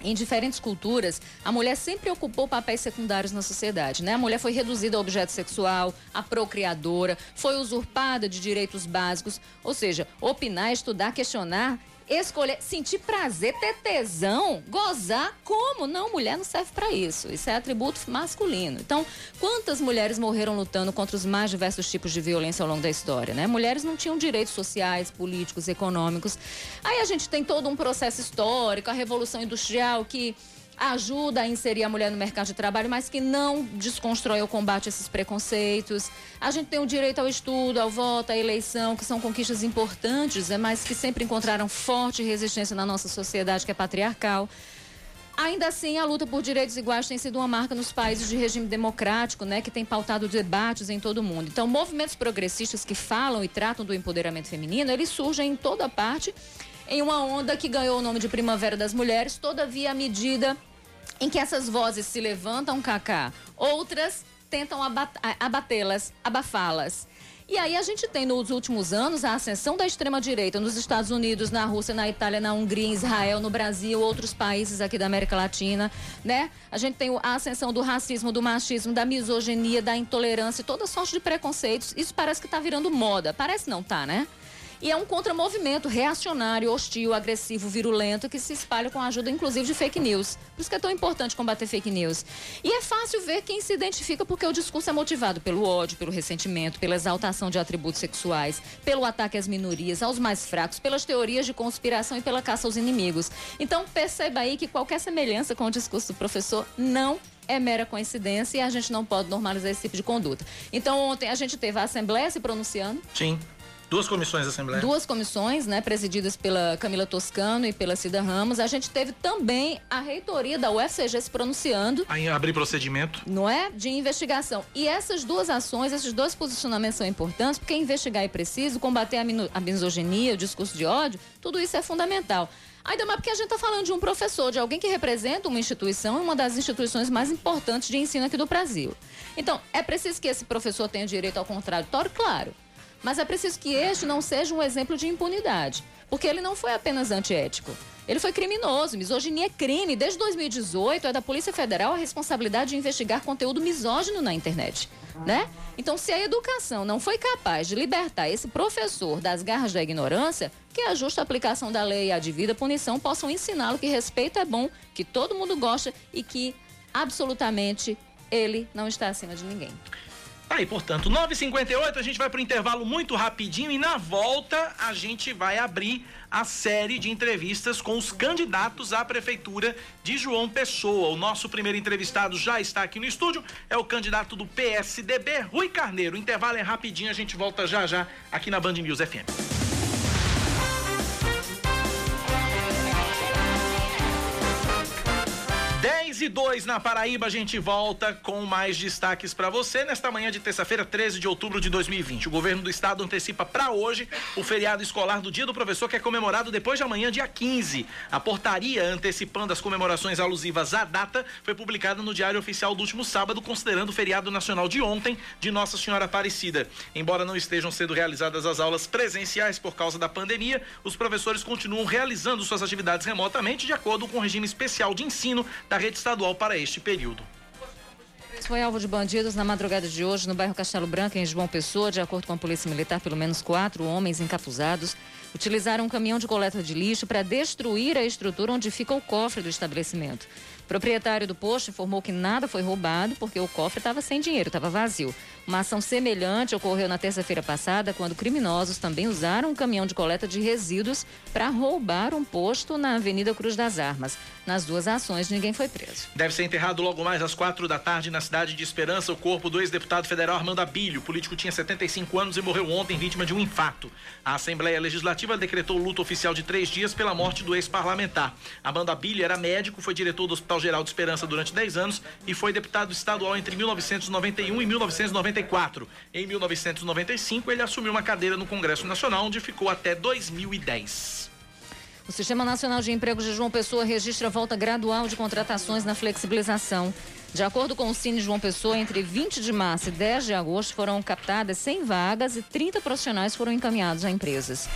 em diferentes culturas, a mulher sempre ocupou papéis secundários na sociedade, né? A mulher foi reduzida a objeto sexual, a procriadora, foi usurpada de direitos básicos, ou seja, opinar, estudar, questionar escolher, sentir prazer, ter tesão, gozar, como? Não, mulher não serve para isso. Isso é atributo masculino. Então, quantas mulheres morreram lutando contra os mais diversos tipos de violência ao longo da história, né? Mulheres não tinham direitos sociais, políticos, econômicos. Aí a gente tem todo um processo histórico, a revolução industrial que ajuda a inserir a mulher no mercado de trabalho, mas que não desconstrói ou combate esses preconceitos. A gente tem o direito ao estudo, ao voto, à eleição, que são conquistas importantes, é, mas que sempre encontraram forte resistência na nossa sociedade que é patriarcal. Ainda assim, a luta por direitos iguais tem sido uma marca nos países de regime democrático, né, que tem pautado debates em todo o mundo. Então, movimentos progressistas que falam e tratam do empoderamento feminino, eles surgem em toda parte em uma onda que ganhou o nome de Primavera das Mulheres. Todavia, à medida em que essas vozes se levantam, Cacá, outras tentam abatê-las, abafá-las. E aí a gente tem nos últimos anos a ascensão da extrema-direita nos Estados Unidos, na Rússia, na Itália, na Hungria, em Israel, no Brasil, outros países aqui da América Latina, né? A gente tem a ascensão do racismo, do machismo, da misoginia, da intolerância, toda sorte de preconceitos. Isso parece que está virando moda. Parece não tá, né? E é um contramovimento reacionário, hostil, agressivo, virulento, que se espalha com a ajuda, inclusive, de fake news. Por isso que é tão importante combater fake news. E é fácil ver quem se identifica porque o discurso é motivado pelo ódio, pelo ressentimento, pela exaltação de atributos sexuais, pelo ataque às minorias, aos mais fracos, pelas teorias de conspiração e pela caça aos inimigos. Então, perceba aí que qualquer semelhança com o discurso do professor não é mera coincidência e a gente não pode normalizar esse tipo de conduta. Então, ontem a gente teve a Assembleia se pronunciando. Sim. Duas comissões da Assembleia. Duas comissões, né, presididas pela Camila Toscano e pela Cida Ramos. A gente teve também a reitoria da UFCG se pronunciando. Aí abrir procedimento. Não é? De investigação. E essas duas ações, esses dois posicionamentos são importantes, porque investigar é preciso, combater a, a misoginia, o discurso de ódio, tudo isso é fundamental. Ainda mais porque a gente está falando de um professor, de alguém que representa uma instituição, uma das instituições mais importantes de ensino aqui do Brasil. Então, é preciso que esse professor tenha direito ao contraditório, claro. Mas é preciso que este não seja um exemplo de impunidade, porque ele não foi apenas antiético. Ele foi criminoso. Misoginia é crime. Desde 2018 é da Polícia Federal a responsabilidade de investigar conteúdo misógino na internet, né? Então, se a educação não foi capaz de libertar esse professor das garras da ignorância, que a justa aplicação da lei e a devida punição possam ensiná-lo que respeito é bom, que todo mundo gosta e que absolutamente ele não está acima de ninguém. Tá aí, portanto, 9h58, a gente vai para o intervalo muito rapidinho e na volta a gente vai abrir a série de entrevistas com os candidatos à prefeitura de João Pessoa. O nosso primeiro entrevistado já está aqui no estúdio, é o candidato do PSDB, Rui Carneiro. O intervalo é rapidinho, a gente volta já já aqui na Band News FM. E 2 na Paraíba, a gente volta com mais destaques para você nesta manhã de terça-feira, 13 de outubro de 2020. O governo do estado antecipa para hoje o feriado escolar do Dia do Professor, que é comemorado depois de amanhã, dia 15. A portaria antecipando as comemorações alusivas à data foi publicada no Diário Oficial do último sábado, considerando o feriado nacional de ontem de Nossa Senhora Aparecida. Embora não estejam sendo realizadas as aulas presenciais por causa da pandemia, os professores continuam realizando suas atividades remotamente de acordo com o regime especial de ensino da rede estadual para este período. Foi alvo de bandidos na madrugada de hoje no bairro Castelo Branco, em João Pessoa. De acordo com a Polícia Militar, pelo menos quatro homens encapuzados utilizaram um caminhão de coleta de lixo para destruir a estrutura onde fica o cofre do estabelecimento. O proprietário do posto informou que nada foi roubado porque o cofre estava sem dinheiro, estava vazio. Uma ação semelhante ocorreu na terça-feira passada, quando criminosos também usaram um caminhão de coleta de resíduos para roubar um posto na Avenida Cruz das Armas. Nas duas ações, ninguém foi preso. Deve ser enterrado logo mais às quatro da tarde na cidade de Esperança o corpo do ex-deputado federal Armando Abílio. O político tinha 75 anos e morreu ontem vítima de um infarto. A Assembleia Legislativa decretou luto oficial de três dias pela morte do ex-parlamentar. Armando Abílio era médico, foi diretor do Hospital Geral de Esperança durante 10 anos e foi deputado estadual entre 1991 e 1994. Em 1995, ele assumiu uma cadeira no Congresso Nacional, onde ficou até 2010. O Sistema Nacional de Empregos de João Pessoa registra volta gradual de contratações na flexibilização. De acordo com o Cine João Pessoa, entre 20 de março e 10 de agosto foram captadas 100 vagas e 30 profissionais foram encaminhados a empresas.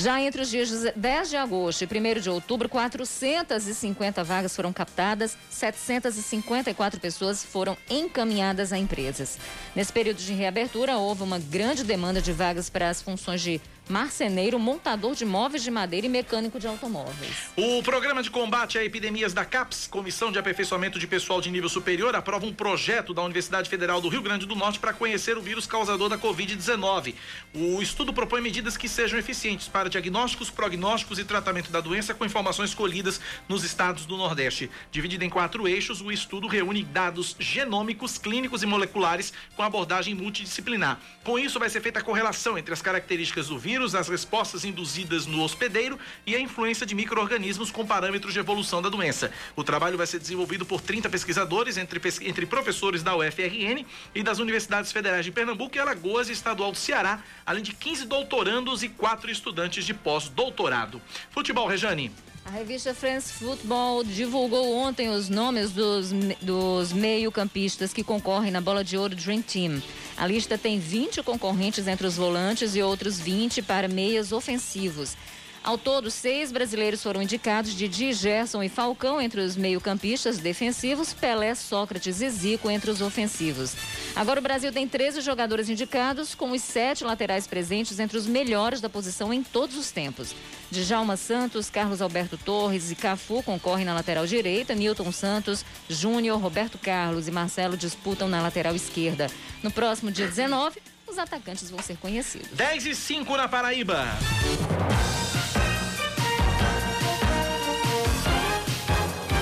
Já entre os dias 10 de agosto e 1 de outubro, 450 vagas foram captadas, 754 pessoas foram encaminhadas a empresas. Nesse período de reabertura, houve uma grande demanda de vagas para as funções de marceneiro, montador de móveis de madeira e mecânico de automóveis. O programa de combate a epidemias da CAPES, Comissão de Aperfeiçoamento de Pessoal de Nível Superior, aprova um projeto da Universidade Federal do Rio Grande do Norte para conhecer o vírus causador da Covid-19. O estudo propõe medidas que sejam eficientes para diagnósticos, prognósticos e tratamento da doença com informações colhidas nos estados do Nordeste. Dividido em quatro eixos, o estudo reúne dados genômicos, clínicos e moleculares com abordagem multidisciplinar. Com isso, vai ser feita a correlação entre as características do vírus, as respostas induzidas no hospedeiro e a influência de micro-organismos com parâmetros de evolução da doença. O trabalho vai ser desenvolvido por 30 pesquisadores, entre, entre professores da UFRN e das universidades federais de Pernambuco e Alagoas e Estadual do Ceará, além de 15 doutorandos e quatro estudantes de pós-doutorado. Futebol, Rejane. A revista France Football divulgou ontem os nomes dos, dos meio-campistas que concorrem na bola de ouro Dream Team. A lista tem 20 concorrentes entre os volantes e outros 20 para meias ofensivos. Ao todo, seis brasileiros foram indicados, Didi, Gerson e Falcão entre os meio-campistas defensivos, Pelé, Sócrates e Zico entre os ofensivos. Agora o Brasil tem 13 jogadores indicados, com os sete laterais presentes entre os melhores da posição em todos os tempos. Djalma Santos, Carlos Alberto Torres e Cafu concorrem na lateral direita, Newton Santos, Júnior, Roberto Carlos e Marcelo disputam na lateral esquerda. No próximo dia 19, os atacantes vão ser conhecidos. 10 e 5 na Paraíba.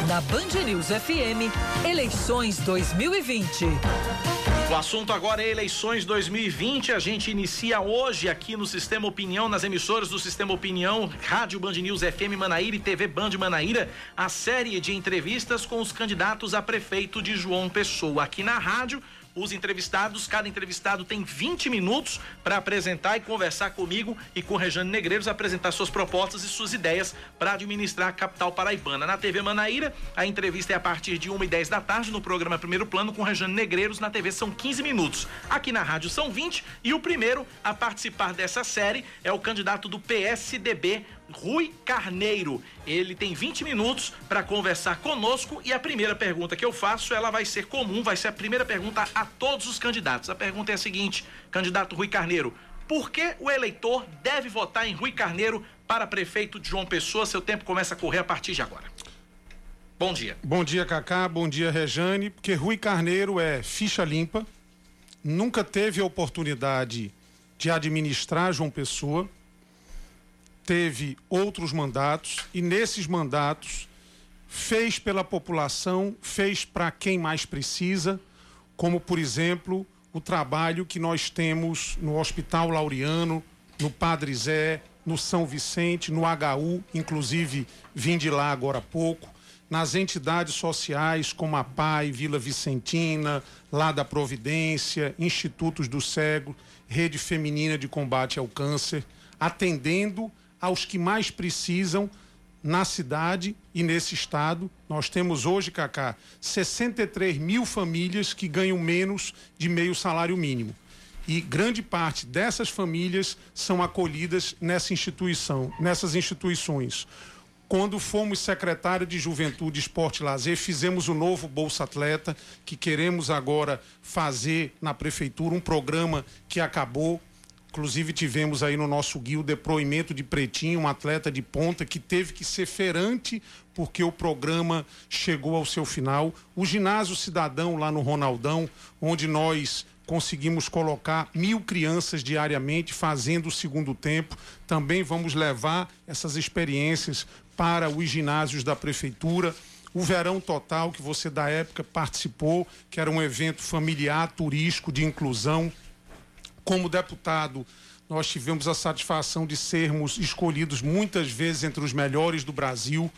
Na Band News FM, eleições 2020. O assunto agora é eleições 2020. A gente inicia hoje aqui no Sistema Opinião, nas emissoras do Sistema Opinião, Rádio Band News FM Manaíra e TV Band Manaíra, a série de entrevistas com os candidatos a prefeito de João Pessoa. Aqui na rádio, os entrevistados, cada entrevistado tem 20 minutos para apresentar e conversar comigo e com Rejane Negreiros, apresentar suas propostas e suas ideias para administrar a capital paraibana. Na TV Manaíra, a entrevista é a partir de 1 e 10 da tarde no programa Primeiro Plano com Rejane Negreiros. Na TV são 15 minutos. Aqui na rádio são 20 e o primeiro a participar dessa série é o candidato do PSDB, Rui Carneiro. Ele tem 20 minutos para conversar conosco e a primeira pergunta que eu faço, ela vai ser comum, vai ser a primeira pergunta a todos os candidatos. A pergunta é a seguinte, candidato Rui Carneiro, por que o eleitor deve votar em Rui Carneiro para prefeito de João Pessoa? Seu tempo começa a correr a partir de agora. Bom dia. Bom dia, Cacá. Bom dia, Rejane. Porque Rui Carneiro é ficha limpa, nunca teve a oportunidade de administrar João Pessoa teve outros mandatos e nesses mandatos fez pela população, fez para quem mais precisa, como por exemplo o trabalho que nós temos no Hospital Laureano, no Padre Zé, no São Vicente, no HU, inclusive vim de lá agora há pouco, nas entidades sociais como a PAI, Vila Vicentina, lá da Providência, Institutos do Cego, Rede Feminina de Combate ao Câncer, atendendo aos que mais precisam na cidade e nesse estado. Nós temos hoje, Cacá, 63 mil famílias que ganham menos de meio salário mínimo. E grande parte dessas famílias são acolhidas nessa instituição, nessas instituições. Quando fomos secretário de Juventude, Esporte e Lazer, fizemos o novo Bolsa Atleta, que queremos agora fazer na prefeitura, um programa que acabou, Inclusive tivemos aí no nosso guia o depoimento de Pretinho, um atleta de ponta que teve que ser ferante porque o programa chegou ao seu final. O ginásio cidadão lá no Ronaldão, onde nós conseguimos colocar mil crianças diariamente fazendo o segundo tempo. Também vamos levar essas experiências para os ginásios da prefeitura. O Verão Total, que você da época participou, que era um evento familiar, turístico, de inclusão como deputado, nós tivemos a satisfação de sermos escolhidos muitas vezes entre os melhores do Brasil,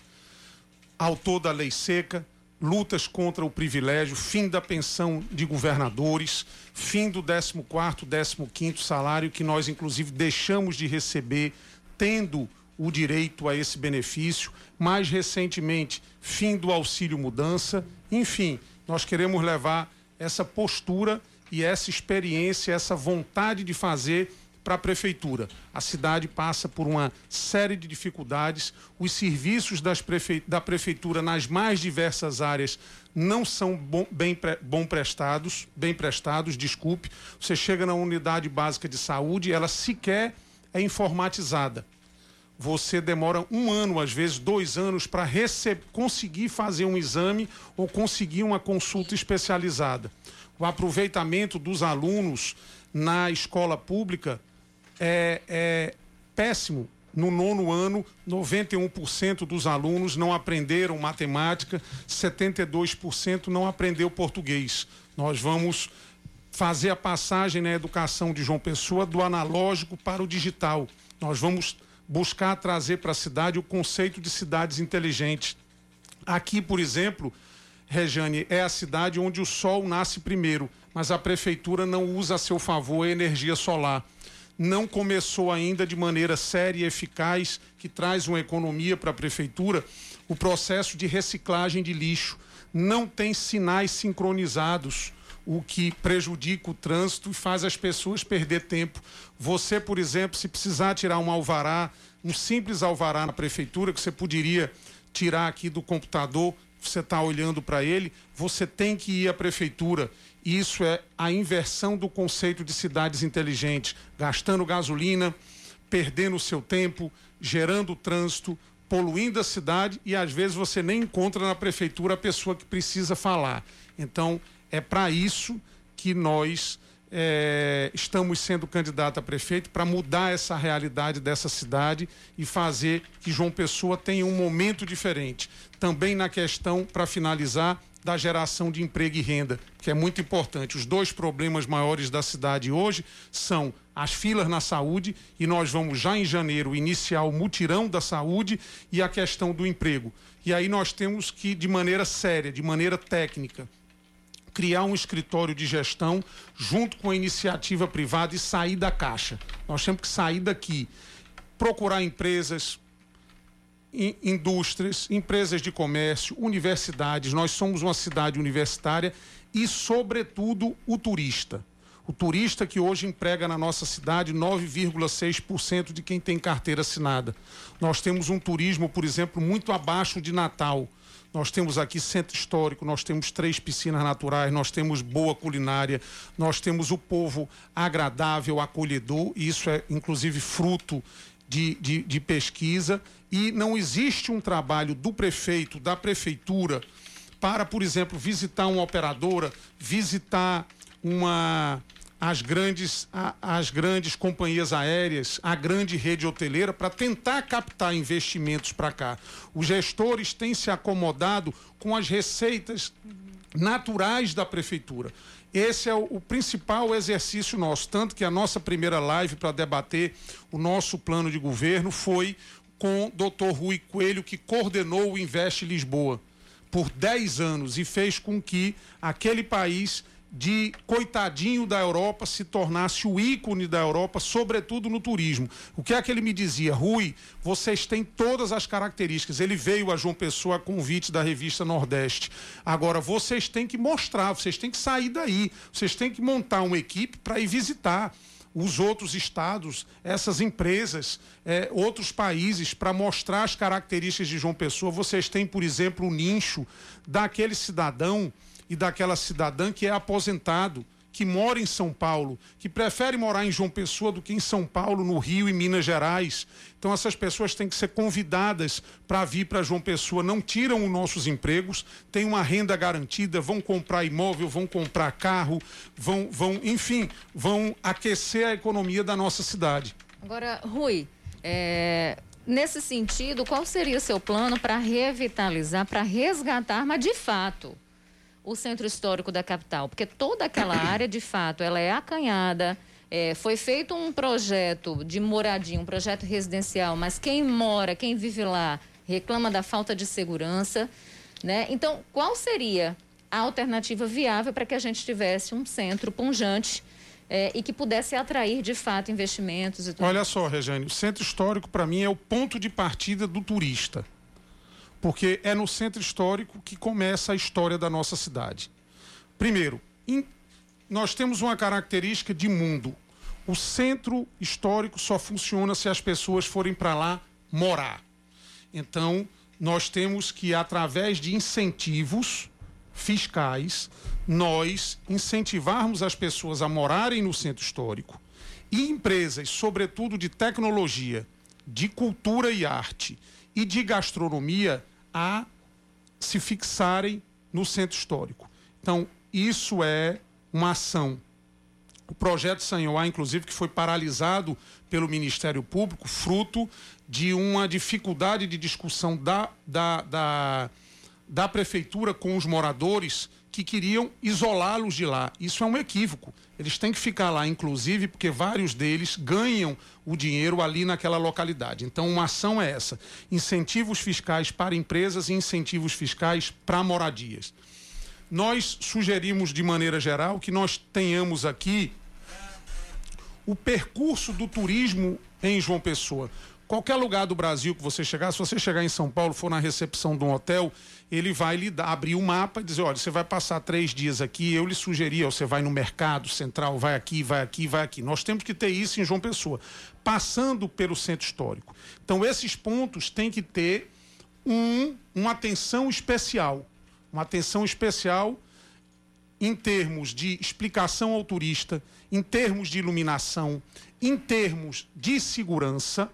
autor da lei seca, lutas contra o privilégio, fim da pensão de governadores, fim do 14º, 15º salário que nós inclusive deixamos de receber tendo o direito a esse benefício, mais recentemente, fim do auxílio mudança, enfim, nós queremos levar essa postura e essa experiência, essa vontade de fazer para a prefeitura. A cidade passa por uma série de dificuldades, os serviços prefe... da prefeitura nas mais diversas áreas não são bom, bem, bom prestados, bem prestados, desculpe. Você chega na unidade básica de saúde, ela sequer é informatizada. Você demora um ano, às vezes dois anos, para conseguir fazer um exame ou conseguir uma consulta especializada. O aproveitamento dos alunos na escola pública é, é péssimo. No nono ano, 91% dos alunos não aprenderam matemática, 72% não aprendeu português. Nós vamos fazer a passagem na educação de João Pessoa do analógico para o digital. Nós vamos buscar trazer para a cidade o conceito de cidades inteligentes. Aqui, por exemplo, Rejane, é a cidade onde o sol nasce primeiro, mas a prefeitura não usa a seu favor a energia solar não começou ainda de maneira séria e eficaz, que traz uma economia para a prefeitura, o processo de reciclagem de lixo. Não tem sinais sincronizados, o que prejudica o trânsito e faz as pessoas perder tempo. Você, por exemplo, se precisar tirar um alvará, um simples alvará na prefeitura, que você poderia tirar aqui do computador, você está olhando para ele, você tem que ir à prefeitura isso é a inversão do conceito de cidades inteligentes, gastando gasolina, perdendo o seu tempo, gerando trânsito, poluindo a cidade e às vezes você nem encontra na prefeitura a pessoa que precisa falar. Então, é para isso que nós é, estamos sendo candidato a prefeito para mudar essa realidade dessa cidade e fazer que João Pessoa tenha um momento diferente. Também na questão, para finalizar, da geração de emprego e renda, que é muito importante. Os dois problemas maiores da cidade hoje são as filas na saúde, e nós vamos já em janeiro iniciar o mutirão da saúde e a questão do emprego. E aí nós temos que, de maneira séria, de maneira técnica, criar um escritório de gestão junto com a iniciativa privada e sair da caixa. Nós temos que sair daqui, procurar empresas, indústrias, empresas de comércio, universidades. Nós somos uma cidade universitária e, sobretudo, o turista. O turista que hoje emprega na nossa cidade 9,6% de quem tem carteira assinada. Nós temos um turismo, por exemplo, muito abaixo de Natal. Nós temos aqui centro histórico, nós temos três piscinas naturais, nós temos boa culinária, nós temos o povo agradável, acolhedor, e isso é inclusive fruto de, de, de pesquisa. E não existe um trabalho do prefeito, da prefeitura, para, por exemplo, visitar uma operadora, visitar uma as grandes, as grandes companhias aéreas, a grande rede hoteleira, para tentar captar investimentos para cá. Os gestores têm se acomodado com as receitas naturais da prefeitura. Esse é o, o, principal exercício nosso, tanto que a nossa primeira live para debater o nosso plano de governo foi com o doutor Rui Coelho, que coordenou o Investe Lisboa por 10 anos e fez com que aquele país de coitadinho da Europa se tornasse o ícone da Europa, sobretudo no turismo. O que é que ele me dizia? Rui, vocês têm todas as características. Ele veio a João Pessoa a convite da revista Nordeste. Agora, vocês têm que mostrar, vocês têm que sair daí, vocês têm que montar uma equipe para ir visitar os outros estados, essas empresas, é, outros países, para mostrar as características de João Pessoa. Vocês têm, por exemplo, o nicho daquele cidadão e daquela cidadã que é aposentado, que mora em São Paulo, que prefere morar em João Pessoa do que em São Paulo, no Rio e Minas Gerais. Então essas pessoas têm que ser convidadas para vir para João Pessoa, não tiram os nossos empregos, têm uma renda garantida, vão comprar imóvel, vão comprar carro, vão, vão, enfim, vão aquecer a economia da nossa cidade. Agora, Rui, é, nesse sentido, qual seria o seu plano para revitalizar, para resgatar, mas de fato, o centro histórico da capital, porque toda aquela <coughs> área, de fato, ela é acanhada. É, foi feito um projeto de moradia, um projeto residencial, mas quem mora, quem vive lá, reclama da falta de segurança, né? Então, qual seria a alternativa viável para que a gente tivesse um centro punjante é, e que pudesse atrair de fato investimentos e tudo? Olha só, Rejane, o centro histórico para mim é o ponto de partida do turista porque é no centro histórico que começa a história da nossa cidade. Primeiro, in, nós temos uma característica de mundo. O centro histórico só funciona se as pessoas forem para lá morar. Então, nós temos que, através de incentivos fiscais, nós incentivarmos as pessoas a morarem no centro histórico e empresas, sobretudo de tecnologia, de cultura e arte e de gastronomia, a se fixarem no centro histórico. Então, isso é uma ação. O projeto Sanhoá, inclusive, que foi paralisado pelo Ministério Público, fruto de uma dificuldade de discussão da, da, da, da Prefeitura com os moradores que queriam isolá-los de lá. Isso é um equívoco. Eles têm que ficar lá, inclusive, porque vários deles ganham o dinheiro ali naquela localidade. Então, uma ação é essa: incentivos fiscais para empresas e incentivos fiscais para moradias. Nós sugerimos, de maneira geral, que nós tenhamos aqui o percurso do turismo em João Pessoa. Qualquer lugar do Brasil que você chegar, se você chegar em São Paulo, for na recepção de um hotel, ele vai lhe dar, abrir o um mapa e dizer, olha, você vai passar três dias aqui, eu lhe sugeria, você vai no mercado central, vai aqui, vai aqui, vai aqui. Nós temos que ter isso em João Pessoa, passando pelo centro histórico. Então, esses pontos têm que ter um, uma atenção especial. Uma atenção especial em termos de explicação ao turista, em termos de iluminação, em termos de segurança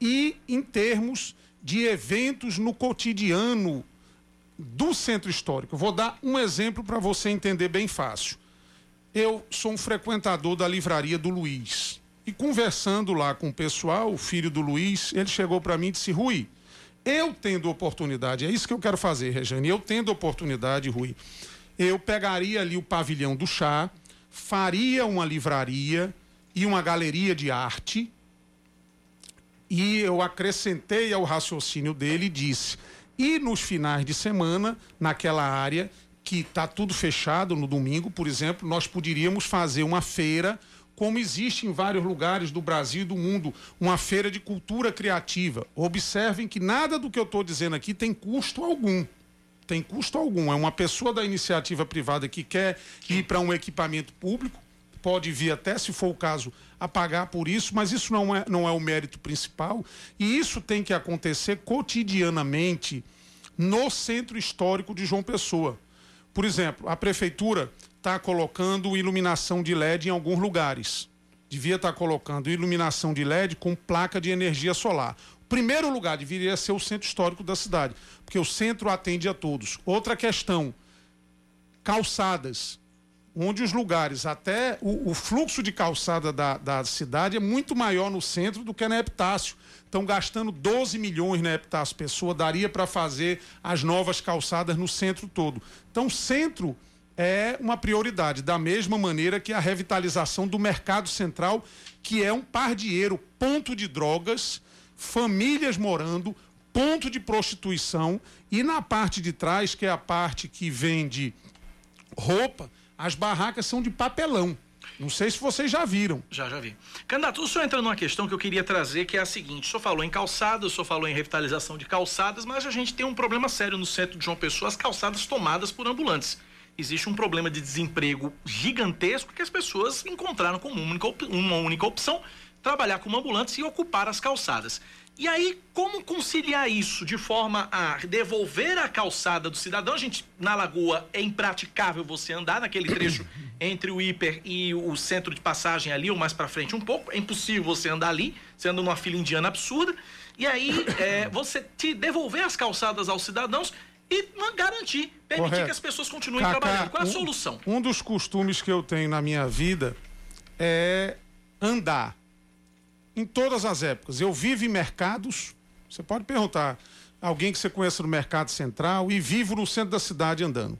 e em termos de eventos no cotidiano do centro histórico. Vou dar um exemplo para você entender bem fácil. Eu sou um frequentador da livraria do Luiz. E conversando lá com o pessoal, o filho do Luiz, ele chegou para mim e disse: Rui, eu tendo oportunidade, é isso que eu quero fazer, Regiane, eu tendo oportunidade, Rui, eu pegaria ali o pavilhão do chá, faria uma livraria e uma galeria de arte e eu acrescentei ao raciocínio dele e disse: e nos finais de semana, naquela área que está tudo fechado no domingo, por exemplo, nós poderíamos fazer uma feira, como existe em vários lugares do Brasil e do mundo, uma feira de cultura criativa. Observem que nada do que eu estou dizendo aqui tem custo algum. Tem custo algum. É uma pessoa da iniciativa privada que quer ir para um equipamento público, pode vir até, se for o caso, a pagar por isso, mas isso não é, não é o mérito principal. E isso tem que acontecer cotidianamente no centro histórico de João Pessoa. Por exemplo, a prefeitura está colocando iluminação de LED em alguns lugares. Devia estar tá colocando iluminação de LED com placa de energia solar. O primeiro lugar deveria ser o centro histórico da cidade, porque o centro atende a todos. Outra questão: calçadas onde os lugares, até o, o fluxo de calçada da, da, cidade é muito maior no centro do que na Epitácio. Estão gastando 12 milhões na Epitácio Pessoa, daria para fazer as novas calçadas no centro todo. Então, centro é uma prioridade, da mesma maneira que a revitalização do mercado central, que é um pardieiro, ponto de drogas, famílias morando, ponto de prostituição, e na parte de trás, que é a parte que vende roupa, as barracas são de papelão. Não sei se vocês já viram. Já, já vi. Candidato, o senhor entra numa questão que eu queria trazer, que é a seguinte: o senhor falou em calçadas, o senhor falou em revitalização de calçadas, mas a gente tem um problema sério no centro de João Pessoa, as calçadas tomadas por ambulantes. Existe um problema de desemprego gigantesco que as pessoas encontraram como única, uma única opção trabalhar como ambulantes e ocupar as calçadas. E aí, como conciliar isso de forma a devolver a calçada do cidadão? A gente, na Lagoa, é impraticável você andar naquele trecho <coughs> entre o hiper e o centro de passagem ali, ou mais para frente um pouco. É impossível você andar ali, anda numa fila indiana absurda. E aí, <coughs> é, você te devolver as calçadas aos cidadãos e garantir, permitir Correto. que as pessoas continuem Cacá, trabalhando. Qual é a um, solução? Um dos costumes que eu tenho na minha vida é andar em todas as épocas. Eu vivo em mercados, você pode perguntar alguém que você conhece no mercado central e vivo no centro da cidade andando.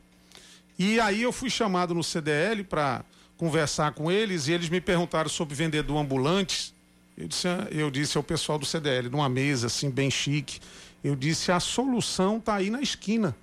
E aí eu fui chamado no CDL para conversar com eles e eles me perguntaram sobre vendedor ambulante. Eu disse, ah, eu disse ao pessoal do CDL, numa mesa assim bem chique, eu disse a solução está aí na esquina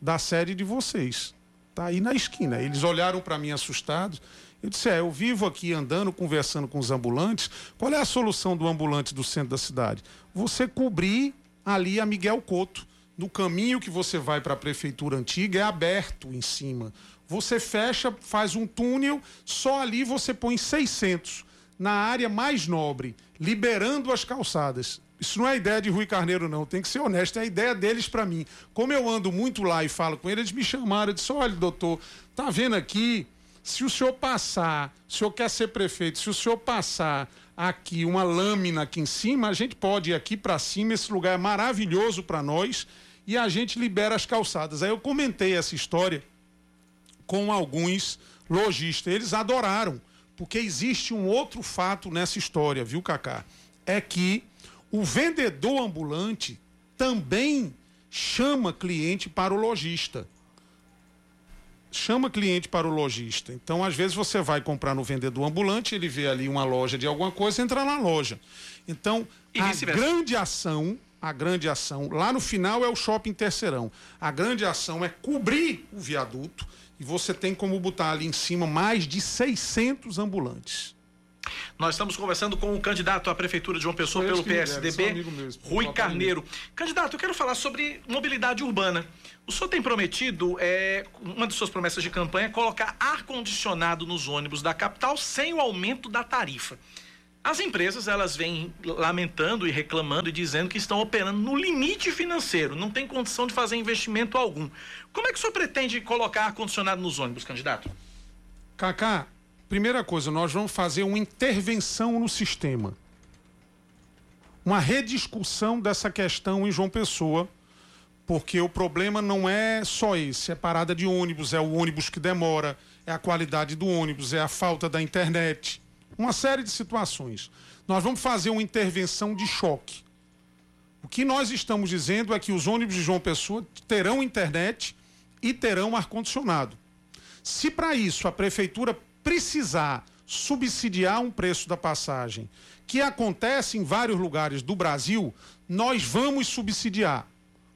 da sede de vocês. Está aí na esquina. Eles olharam para mim assustados. Eu disse: é, eu vivo aqui andando, conversando com os ambulantes. Qual é a solução do ambulante do centro da cidade? Você cobrir ali a Miguel Couto. No caminho que você vai para a prefeitura antiga é aberto em cima. Você fecha, faz um túnel, só ali você põe 600 na área mais nobre, liberando as calçadas. Isso não é ideia de Rui Carneiro, não. Tem que ser honesto. É a ideia deles para mim. Como eu ando muito lá e falo com eles, eles me chamaram. Eu disse: olha, doutor, tá vendo aqui? Se o senhor passar, se o senhor quer ser prefeito, se o senhor passar aqui uma lâmina aqui em cima, a gente pode ir aqui para cima, esse lugar é maravilhoso para nós e a gente libera as calçadas. Aí eu comentei essa história com alguns lojistas, eles adoraram, porque existe um outro fato nessa história, viu, Cacá? É que o vendedor ambulante também chama cliente para o lojista chama cliente para o lojista. Então, às vezes, você vai comprar no vendedor ambulante, ele vê ali uma loja de alguma coisa, entra na loja. Então, e a grande ação, a grande ação, lá no final é o shopping terceirão. A grande ação é cobrir o viaduto e você tem como botar ali em cima mais de 600 ambulantes. Nós estamos conversando com o candidato à Prefeitura de João Pessoa pelo PSDB, mesmo, Rui Carneiro. Candidato, eu quero falar sobre mobilidade urbana. O senhor tem prometido, é, uma de suas promessas de campanha, é colocar ar-condicionado nos ônibus da capital sem o aumento da tarifa. As empresas, elas vêm lamentando e reclamando e dizendo que estão operando no limite financeiro, não tem condição de fazer investimento algum. Como é que o senhor pretende colocar ar-condicionado nos ônibus, candidato? Cacá, Primeira coisa, nós vamos fazer uma intervenção no sistema. Uma rediscussão dessa questão em João Pessoa, porque o problema não é só esse, é parada de ônibus, é o ônibus que demora, é a qualidade do ônibus, é a falta da internet, uma série de situações. Nós vamos fazer uma intervenção de choque. O que nós estamos dizendo é que os ônibus de João Pessoa terão internet e terão ar-condicionado. Se para isso a prefeitura precisar subsidiar um preço da passagem, que acontece em vários lugares do Brasil, nós vamos subsidiar,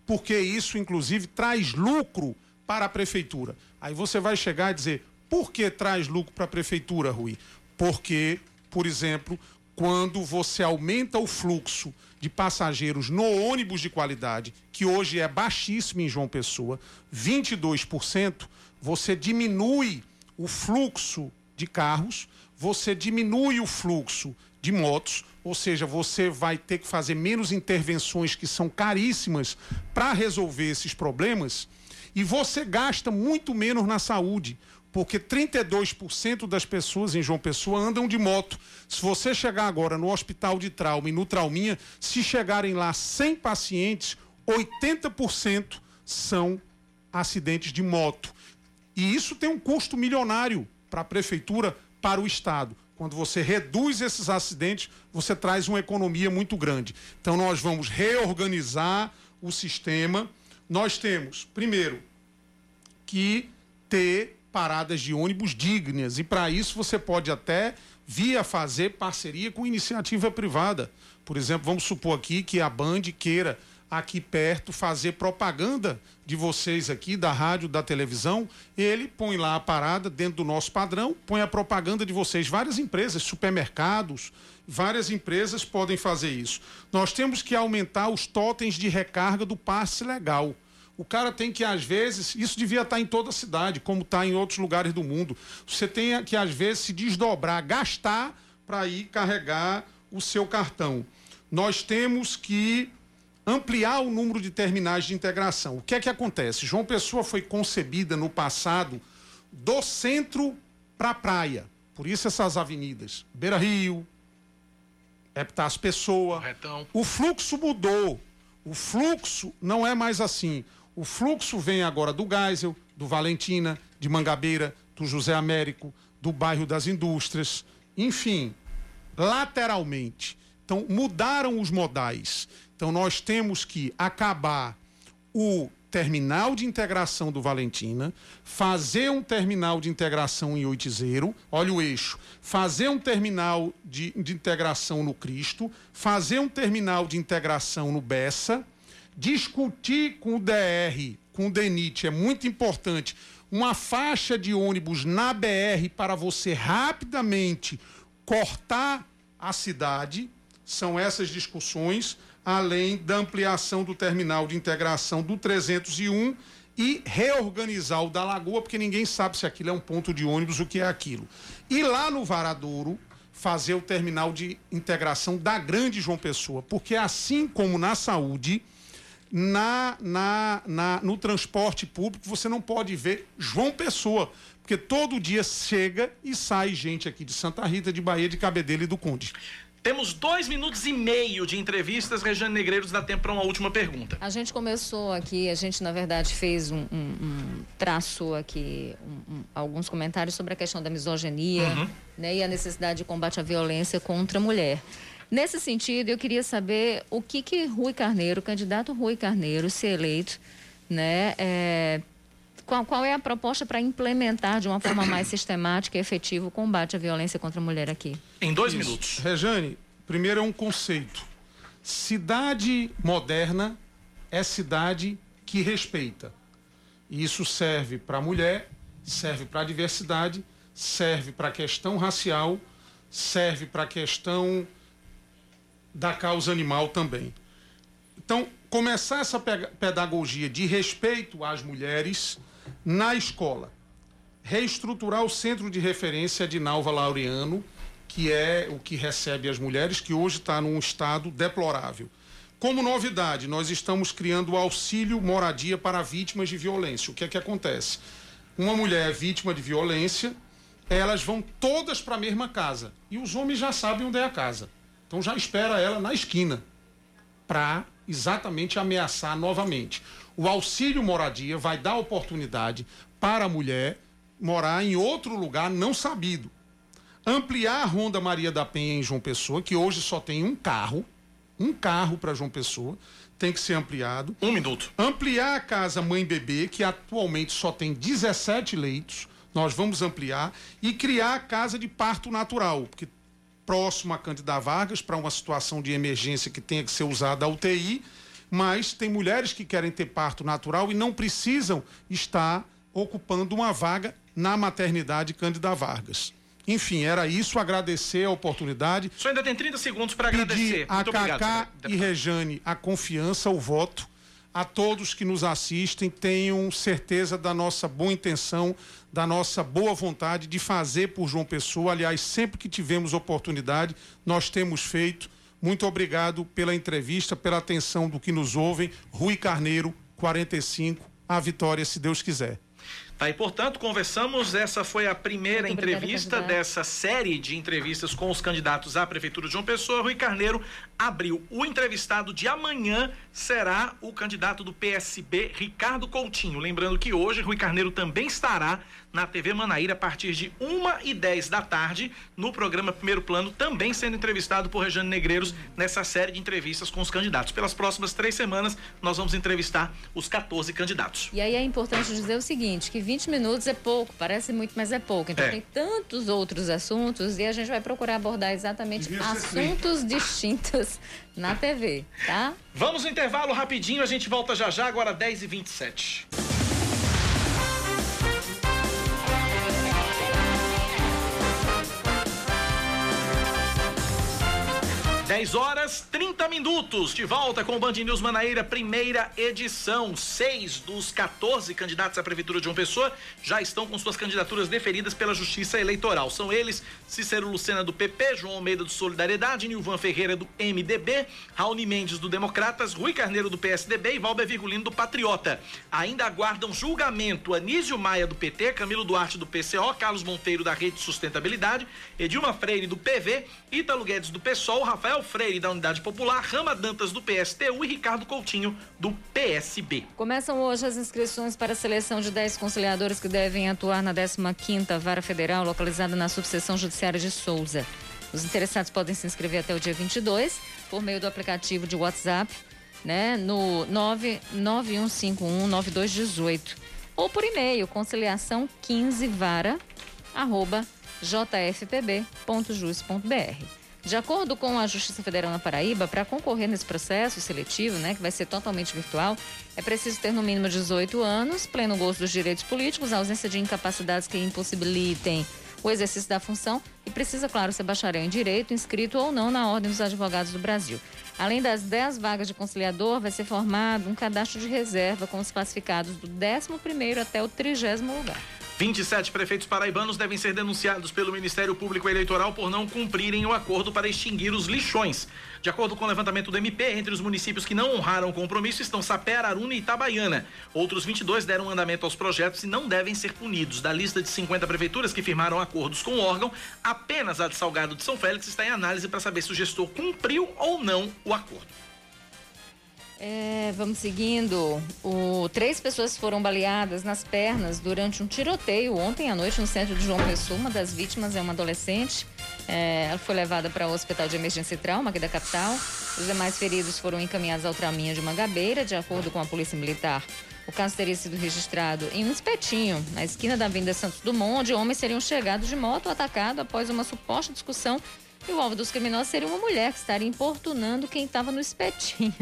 porque isso, inclusive, traz lucro para a prefeitura. Aí você vai chegar e dizer: por que traz lucro para a prefeitura, Rui? Porque, por exemplo, quando você aumenta o fluxo de passageiros no ônibus de qualidade, que hoje é baixíssimo em João Pessoa, 22%, você diminui o fluxo de carros, você diminui o fluxo de motos, ou seja, você vai ter que fazer menos intervenções que são caríssimas para resolver esses problemas, e você gasta muito menos na saúde, porque 32% das pessoas em João Pessoa andam de moto. Se você chegar agora no hospital de trauma e no Trauminha, se chegarem lá 100 pacientes, 80% são acidentes de moto. E isso tem um custo milionário para a prefeitura, para o Estado. Quando você reduz esses acidentes, você traz uma economia muito grande. Então, nós vamos reorganizar o sistema. Nós temos, primeiro, que ter paradas de ônibus dignas. E para isso você pode até via fazer parceria com iniciativa privada. Por exemplo, vamos supor aqui que a Band queira aqui perto fazer propaganda de vocês aqui, da rádio, da televisão, ele põe lá a parada dentro do nosso padrão, põe a propaganda de vocês. Várias empresas, supermercados, várias empresas podem fazer isso. Nós temos que aumentar os totens de recarga do passe legal. O cara tem que, às vezes, isso devia estar em toda a cidade, como está em outros lugares do mundo. Você tem que, às vezes, se desdobrar, gastar para ir carregar o seu cartão. Nós temos que ampliar o número de terminais de integração. O que é que acontece? João Pessoa foi concebida no passado do centro para a praia. Por isso essas avenidas. Beira Rio, Epitácio Pessoa. Retão. O fluxo mudou. O fluxo não é mais assim. O fluxo vem agora do Geisel, do Valentina, de Mangabeira, do José Américo, do bairro das Indústrias, enfim, lateralmente. Então mudaram os modais. Então nós temos que acabar o terminal de integração do Valentina, fazer um terminal de integração em Oitizeiro, olha o eixo, fazer um terminal de, de integração no Cristo, fazer um terminal de integração no Bessa, discutir com o DR, com o DENIT, é muito importante, uma faixa de ônibus na BR para você rapidamente cortar a cidade, são essas discussões além da ampliação do terminal de integração do 301 e reorganizar o da Lagoa, porque ninguém sabe se aquilo é um ponto de ônibus, o que é aquilo. E lá no Varadouro, fazer o terminal de integração da Grande João Pessoa, porque assim como na saúde, na, na, na, no transporte público você não pode ver João Pessoa, porque todo dia chega e sai gente aqui de Santa Rita, de Bahia, de Cabedelo e do Conde. Temos dois minutos e meio de entrevistas. Regiane Negreiros dá tempo para uma última pergunta. A gente começou aqui, a gente na verdade fez um, um, um traço aqui, um, alguns comentários sobre a questão da misoginia uhum. né, e a necessidade de combate à violência contra a mulher. Nesse sentido, eu queria saber o que que Rui Carneiro, o candidato Rui Carneiro, se eleito, né, é, qual, qual é a proposta para implementar de uma forma mais sistemática e efetiva o combate à violência contra a mulher aqui? Em dois Isso. minutos. Rejane, primeiro é um conceito. Cidade moderna é cidade que respeita. E isso serve para a mulher, serve para a diversidade, serve para a questão racial, serve para a questão da causa animal também. Então, começar essa pedagogia de respeito às mulheres na escola. Reestruturar o centro de referência de Nalva Laureano, que é o que recebe as mulheres, que hoje está num estado deplorável. Como novidade, nós estamos criando o auxílio moradia para vítimas de violência. O que é que acontece? Uma mulher é vítima de violência, elas vão todas para a mesma casa. E os homens já sabem onde é a casa. Então já espera ela na esquina para exatamente ameaçar novamente. O auxílio moradia vai dar oportunidade para a mulher morar em outro lugar não sabido. Ampliar a Ronda Maria da Penha em João Pessoa, que hoje só tem um carro, um carro para João Pessoa, tem que ser ampliado. Um minuto. Ampliar a casa Mãe Bebê, que atualmente só tem 17 leitos, nós vamos ampliar. E criar a casa de parto natural, porque próximo a Cândida Vargas, para uma situação de emergência que tenha que ser usada a UTI mas tem mulheres que querem ter parto natural e não precisam estar ocupando uma vaga na maternidade Cândida Vargas. Enfim, era isso, agradecer a oportunidade. Só ainda tem 30 segundos para agradecer. a Muito Cacá e Rejane a confiança, o voto. A todos que nos assistem, tenham certeza da nossa boa intenção, da nossa boa vontade de fazer por João Pessoa. Aliás, sempre que tivemos oportunidade, nós temos feito muito obrigado pela entrevista, pela atenção do que nos ouvem. Rui Carneiro, 45, a vitória, se Deus quiser. Tá, e portanto, conversamos. Essa foi a primeira Muito entrevista obrigada, dessa série de entrevistas com os candidatos à Prefeitura de João Pessoa. Rui Carneiro abriu. O entrevistado de amanhã será o candidato do PSB, Ricardo Coutinho. Lembrando que hoje Rui Carneiro também estará na TV Manaíra a partir de 1 e 10 da tarde, no programa Primeiro Plano, também sendo entrevistado por Rejane Negreiros nessa série de entrevistas com os candidatos. Pelas próximas três semanas, nós vamos entrevistar os 14 candidatos. E aí é importante dizer o seguinte: que 20 minutos é pouco, parece muito, mas é pouco. Então é. tem tantos outros assuntos e a gente vai procurar abordar exatamente assuntos distintos na TV, tá? Vamos no intervalo rapidinho, a gente volta já já, agora 10h27. 10 horas 30 minutos, de volta com o Band News Manaíra, primeira edição. Seis dos 14 candidatos à Prefeitura de João Pessoa já estão com suas candidaturas deferidas pela Justiça Eleitoral. São eles Cícero Lucena do PP, João Almeida do Solidariedade, Nilvan Ferreira do MDB, Raoni Mendes do Democratas, Rui Carneiro do PSDB e Valber Virgulino do Patriota. Ainda aguardam julgamento Anísio Maia do PT, Camilo Duarte do PCO, Carlos Monteiro da Rede Sustentabilidade, Edilma Freire do PV, Ítalo Guedes do PSOL, Rafael Rafael Freire, da Unidade Popular, Rama Dantas, do PSTU e Ricardo Coutinho, do PSB. Começam hoje as inscrições para a seleção de 10 conciliadores que devem atuar na 15ª Vara Federal, localizada na subseção judiciária de Souza. Os interessados podem se inscrever até o dia 22 por meio do aplicativo de WhatsApp, né, no 991519218 ou por e-mail conciliação 15vara arroba jfpb.jus.br. De acordo com a Justiça Federal na Paraíba, para concorrer nesse processo seletivo, né, que vai ser totalmente virtual, é preciso ter no mínimo 18 anos, pleno gosto dos direitos políticos, ausência de incapacidades que impossibilitem o exercício da função e precisa, claro, ser bacharel em direito, inscrito ou não na Ordem dos Advogados do Brasil. Além das 10 vagas de conciliador, vai ser formado um cadastro de reserva com os classificados do 11º até o 30 lugar. 27 prefeitos paraibanos devem ser denunciados pelo Ministério Público Eleitoral por não cumprirem o acordo para extinguir os lixões. De acordo com o levantamento do MP, entre os municípios que não honraram o compromisso estão Sapé, Araruna e Itabaiana. Outros 22 deram andamento aos projetos e não devem ser punidos. Da lista de 50 prefeituras que firmaram acordos com o órgão, apenas a de Salgado de São Félix está em análise para saber se o gestor cumpriu ou não o acordo. É, vamos seguindo. O, três pessoas foram baleadas nas pernas durante um tiroteio ontem à noite no centro de João Pessoa. Uma das vítimas é uma adolescente. É, ela foi levada para o Hospital de Emergência e Trauma aqui da capital. Os demais feridos foram encaminhados ao Traminha de Mangabeira, de acordo com a Polícia Militar. O caso teria sido registrado em um espetinho, na esquina da Avenida Santos Dumont, onde homens seriam chegados de moto atacado após uma suposta discussão. E o alvo dos criminosos seria uma mulher que estaria importunando quem estava no espetinho.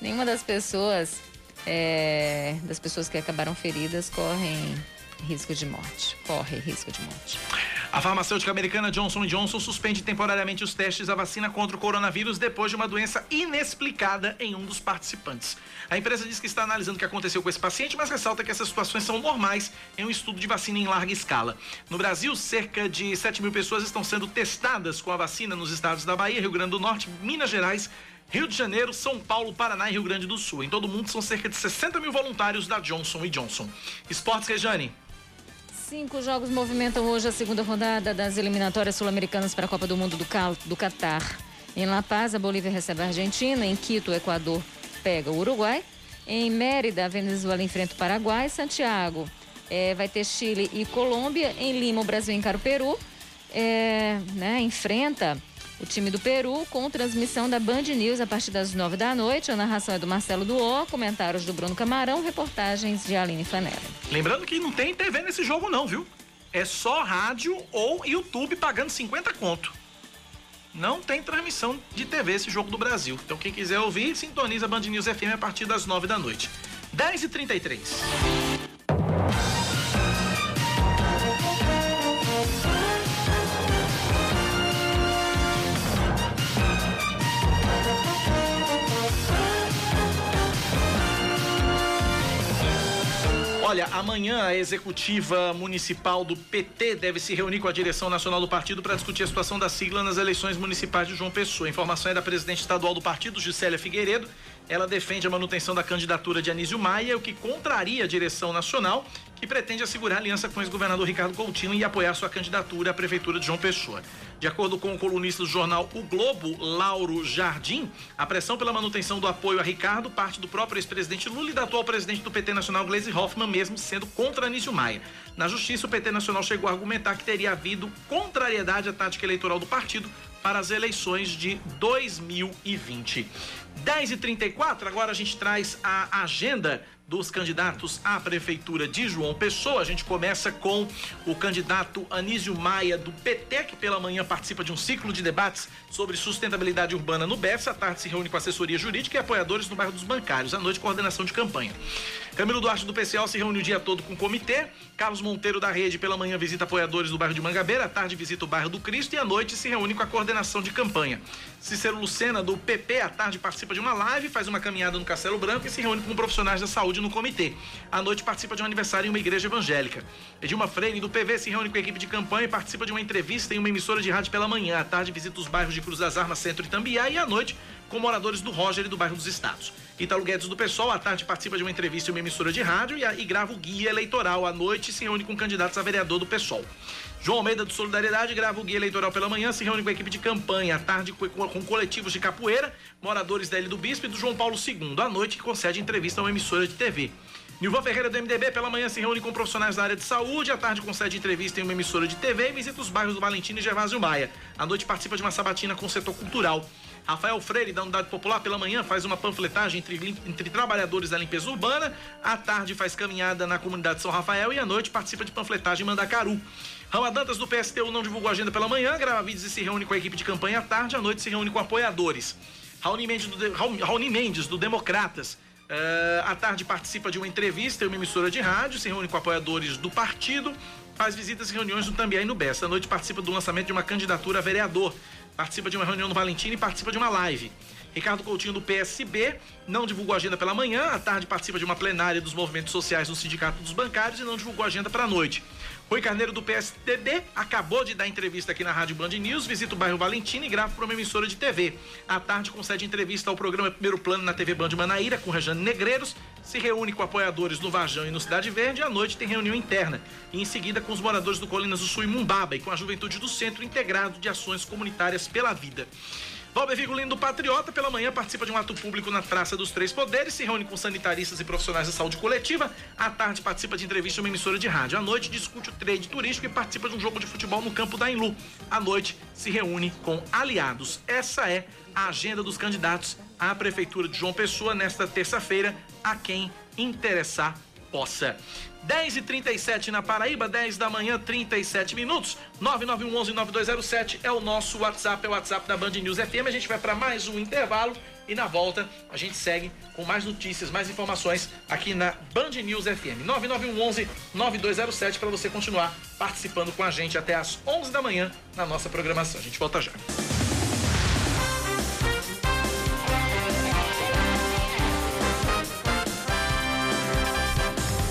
Nenhuma das pessoas, é, das pessoas que acabaram feridas, correm risco de morte. Corre risco de morte. A farmacêutica americana Johnson Johnson suspende temporariamente os testes da vacina contra o coronavírus depois de uma doença inexplicada em um dos participantes. A empresa diz que está analisando o que aconteceu com esse paciente, mas ressalta que essas situações são normais em um estudo de vacina em larga escala. No Brasil, cerca de 7 mil pessoas estão sendo testadas com a vacina nos estados da Bahia, Rio Grande do Norte, Minas Gerais, Rio de Janeiro, São Paulo, Paraná e Rio Grande do Sul. Em todo o mundo são cerca de 60 mil voluntários da Johnson Johnson. Esportes, Rejane. Cinco jogos movimentam hoje a segunda rodada das eliminatórias sul-americanas para a Copa do Mundo do, Cal do Catar. Em La Paz, a Bolívia recebe a Argentina. Em Quito, o Equador pega o Uruguai. Em Mérida, a Venezuela enfrenta o Paraguai. Santiago é, vai ter Chile e Colômbia. Em Lima, o Brasil encara o Peru. É, né, enfrenta o time do Peru com transmissão da Band News a partir das nove da noite. A narração é do Marcelo Duó, comentários do Bruno Camarão, reportagens de Aline Flanelli. Lembrando que não tem TV nesse jogo não, viu? É só rádio ou YouTube pagando 50 conto. Não tem transmissão de TV esse jogo do Brasil. Então quem quiser ouvir, sintoniza a Band News FM a partir das nove da noite. 10 Olha, amanhã a executiva municipal do PT deve se reunir com a direção nacional do partido para discutir a situação da sigla nas eleições municipais de João Pessoa. A informação é da presidente estadual do partido, Gisélia Figueiredo. Ela defende a manutenção da candidatura de Anísio Maia, o que contraria a direção nacional, que pretende assegurar aliança com o ex-governador Ricardo Coutinho e apoiar sua candidatura à prefeitura de João Pessoa. De acordo com o colunista do jornal O Globo, Lauro Jardim, a pressão pela manutenção do apoio a Ricardo parte do próprio ex-presidente Lula e da atual presidente do PT Nacional, Gleisi Hoffmann, mesmo sendo contra Anísio Maia. Na justiça, o PT Nacional chegou a argumentar que teria havido contrariedade à tática eleitoral do partido para as eleições de 2020. 10 e 34 agora a gente traz a agenda dos candidatos à prefeitura de João Pessoa. A gente começa com o candidato Anísio Maia do PT, que pela manhã participa de um ciclo de debates sobre sustentabilidade urbana no BES. À tarde se reúne com assessoria jurídica e apoiadores no bairro dos Bancários. À noite, coordenação de campanha. Camilo Duarte do PCL se reúne o dia todo com o comitê. Carlos Monteiro da Rede pela manhã visita apoiadores do bairro de Mangabeira. À tarde visita o bairro do Cristo e à noite se reúne com a coordenação de campanha. Cícero Lucena do PP à tarde participa de uma live, faz uma caminhada no Castelo Branco e se reúne com profissionais da saúde no comitê. À noite participa de um aniversário em uma igreja evangélica. Edilma Freire, do PV, se reúne com a equipe de campanha e participa de uma entrevista em uma emissora de rádio pela manhã. À tarde visita os bairros de Cruz das Armas, Centro e Tambiá e à noite com moradores do Roger e do bairro dos Estados. Italo Guedes do PSOL, à tarde participa de uma entrevista em uma emissora de rádio e, e grava o guia eleitoral. À noite se reúne com candidatos a vereador do PSOL. João Almeida do Solidariedade grava o guia eleitoral pela manhã, se reúne com a equipe de campanha. À tarde com, com coletivos de capoeira, moradores da Ilha do Bispo e do João Paulo II. À noite concede entrevista a uma emissora de TV. Nilvan Ferreira do MDB pela manhã se reúne com profissionais da área de saúde, à tarde concede entrevista em uma emissora de TV e visita os bairros do Valentino e Gervásio Maia. À noite participa de uma sabatina com o setor cultural. Rafael Freire, da Unidade Popular, pela manhã faz uma panfletagem entre, entre trabalhadores da limpeza urbana, à tarde faz caminhada na comunidade São Rafael e à noite participa de panfletagem em Mandacaru. Rama Dantas do PSTU não divulgou agenda pela manhã, grava vídeos e se reúne com a equipe de campanha à tarde, à noite se reúne com apoiadores. Raoni Mendes do, Raoni Mendes, do Democratas, Uh, à tarde participa de uma entrevista em uma emissora de rádio, se reúne com apoiadores do partido, faz visitas e reuniões no Tambiá e no Bessa. À noite participa do lançamento de uma candidatura a vereador, participa de uma reunião no Valentim e participa de uma live. Ricardo Coutinho do PSB não divulgou agenda pela manhã, à tarde participa de uma plenária dos movimentos sociais no Sindicato dos Bancários e não divulgou agenda para a noite. Rui Carneiro do PSDB acabou de dar entrevista aqui na Rádio Band News, visita o bairro Valentina e grava para uma emissora de TV. À tarde concede entrevista ao programa Primeiro Plano na TV Band Manaíra com Rejane Negreiros, se reúne com apoiadores no Varjão e no Cidade Verde e à noite tem reunião interna. E em seguida com os moradores do Colinas do Sul e Mumbaba e com a juventude do Centro Integrado de Ações Comunitárias pela Vida. Valber Vigolino do Patriota, pela manhã, participa de um ato público na Praça dos Três Poderes, se reúne com sanitaristas e profissionais da saúde coletiva. À tarde, participa de entrevista em uma emissora de rádio. À noite, discute o trade turístico e participa de um jogo de futebol no campo da Inlu. À noite, se reúne com aliados. Essa é a agenda dos candidatos à Prefeitura de João Pessoa nesta terça-feira, a quem interessar possa. 10 e 37 na Paraíba, 10 da manhã, 37 minutos. 9911-9207 é o nosso WhatsApp, é o WhatsApp da Band News FM. A gente vai para mais um intervalo e na volta a gente segue com mais notícias, mais informações aqui na Band News FM. 9911-9207 para você continuar participando com a gente até as 11 da manhã na nossa programação. A gente volta já.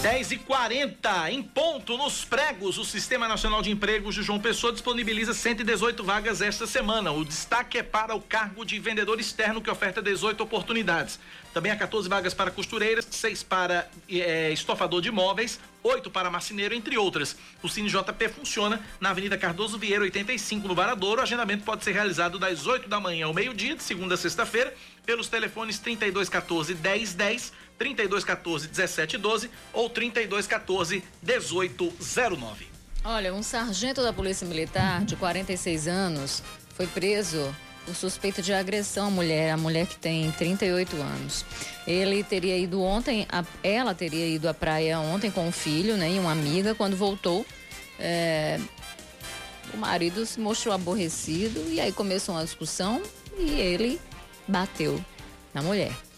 10 e 40 em ponto nos pregos. O Sistema Nacional de Empregos de João Pessoa disponibiliza 118 vagas esta semana. O destaque é para o cargo de vendedor externo, que oferta 18 oportunidades. Também há 14 vagas para costureiras, 6 para é, estofador de móveis, 8 para marceneiro, entre outras. O Cine JP funciona na Avenida Cardoso Vieira, 85, no Varadouro. O agendamento pode ser realizado das 8 da manhã ao meio-dia, de segunda a sexta-feira, pelos telefones 3214 1010 3214 1712 ou 3214 1809. Olha, um sargento da Polícia Militar de 46 anos foi preso por suspeita de agressão à mulher, a mulher que tem 38 anos. Ele teria ido ontem, a, ela teria ido à praia ontem com o filho, né, e uma amiga. Quando voltou, é, o marido se mostrou aborrecido e aí começou uma discussão e ele bateu na mulher.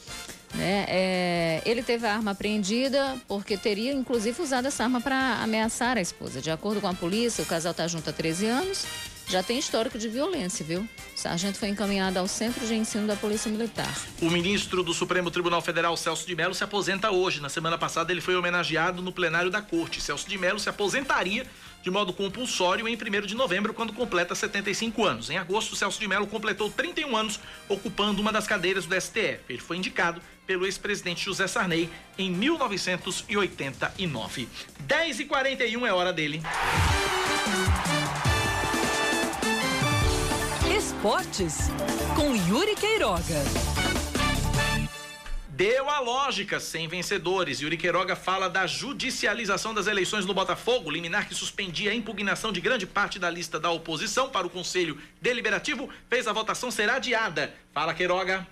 Né? É, ele teve a arma apreendida porque teria, inclusive, usado essa arma para ameaçar a esposa. De acordo com a polícia, o casal está junto há 13 anos, já tem histórico de violência, viu? O sargento foi encaminhado ao Centro de Ensino da Polícia Militar. O ministro do Supremo Tribunal Federal, Celso de Mello, se aposenta hoje. Na semana passada, ele foi homenageado no plenário da Corte. Celso de Mello se aposentaria de modo compulsório em 1 de novembro, quando completa 75 anos. Em agosto, Celso de Mello completou 31 anos, ocupando uma das cadeiras do STF. Ele foi indicado pelo ex-presidente José Sarney em 1989. 10 e 41 é hora dele. Esportes com Yuri Queiroga. Deu a lógica, sem vencedores. Yuri Queiroga fala da judicialização das eleições no Botafogo, liminar que suspendia a impugnação de grande parte da lista da oposição para o Conselho Deliberativo, fez a votação ser adiada. Fala, Queiroga.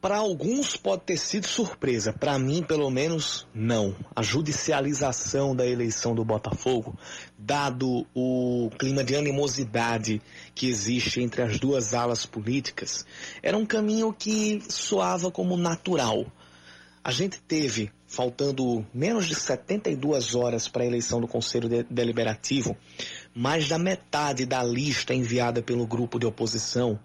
Para alguns pode ter sido surpresa, para mim, pelo menos, não. A judicialização da eleição do Botafogo, dado o clima de animosidade que existe entre as duas alas políticas, era um caminho que soava como natural. A gente teve, faltando menos de 72 horas para a eleição do Conselho Deliberativo, mais da metade da lista enviada pelo grupo de oposição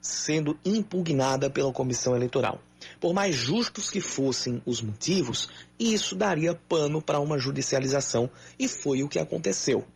sendo impugnada pela comissão eleitoral. Por mais justos que fossem os motivos, isso daria pano para uma judicialização e foi o que aconteceu.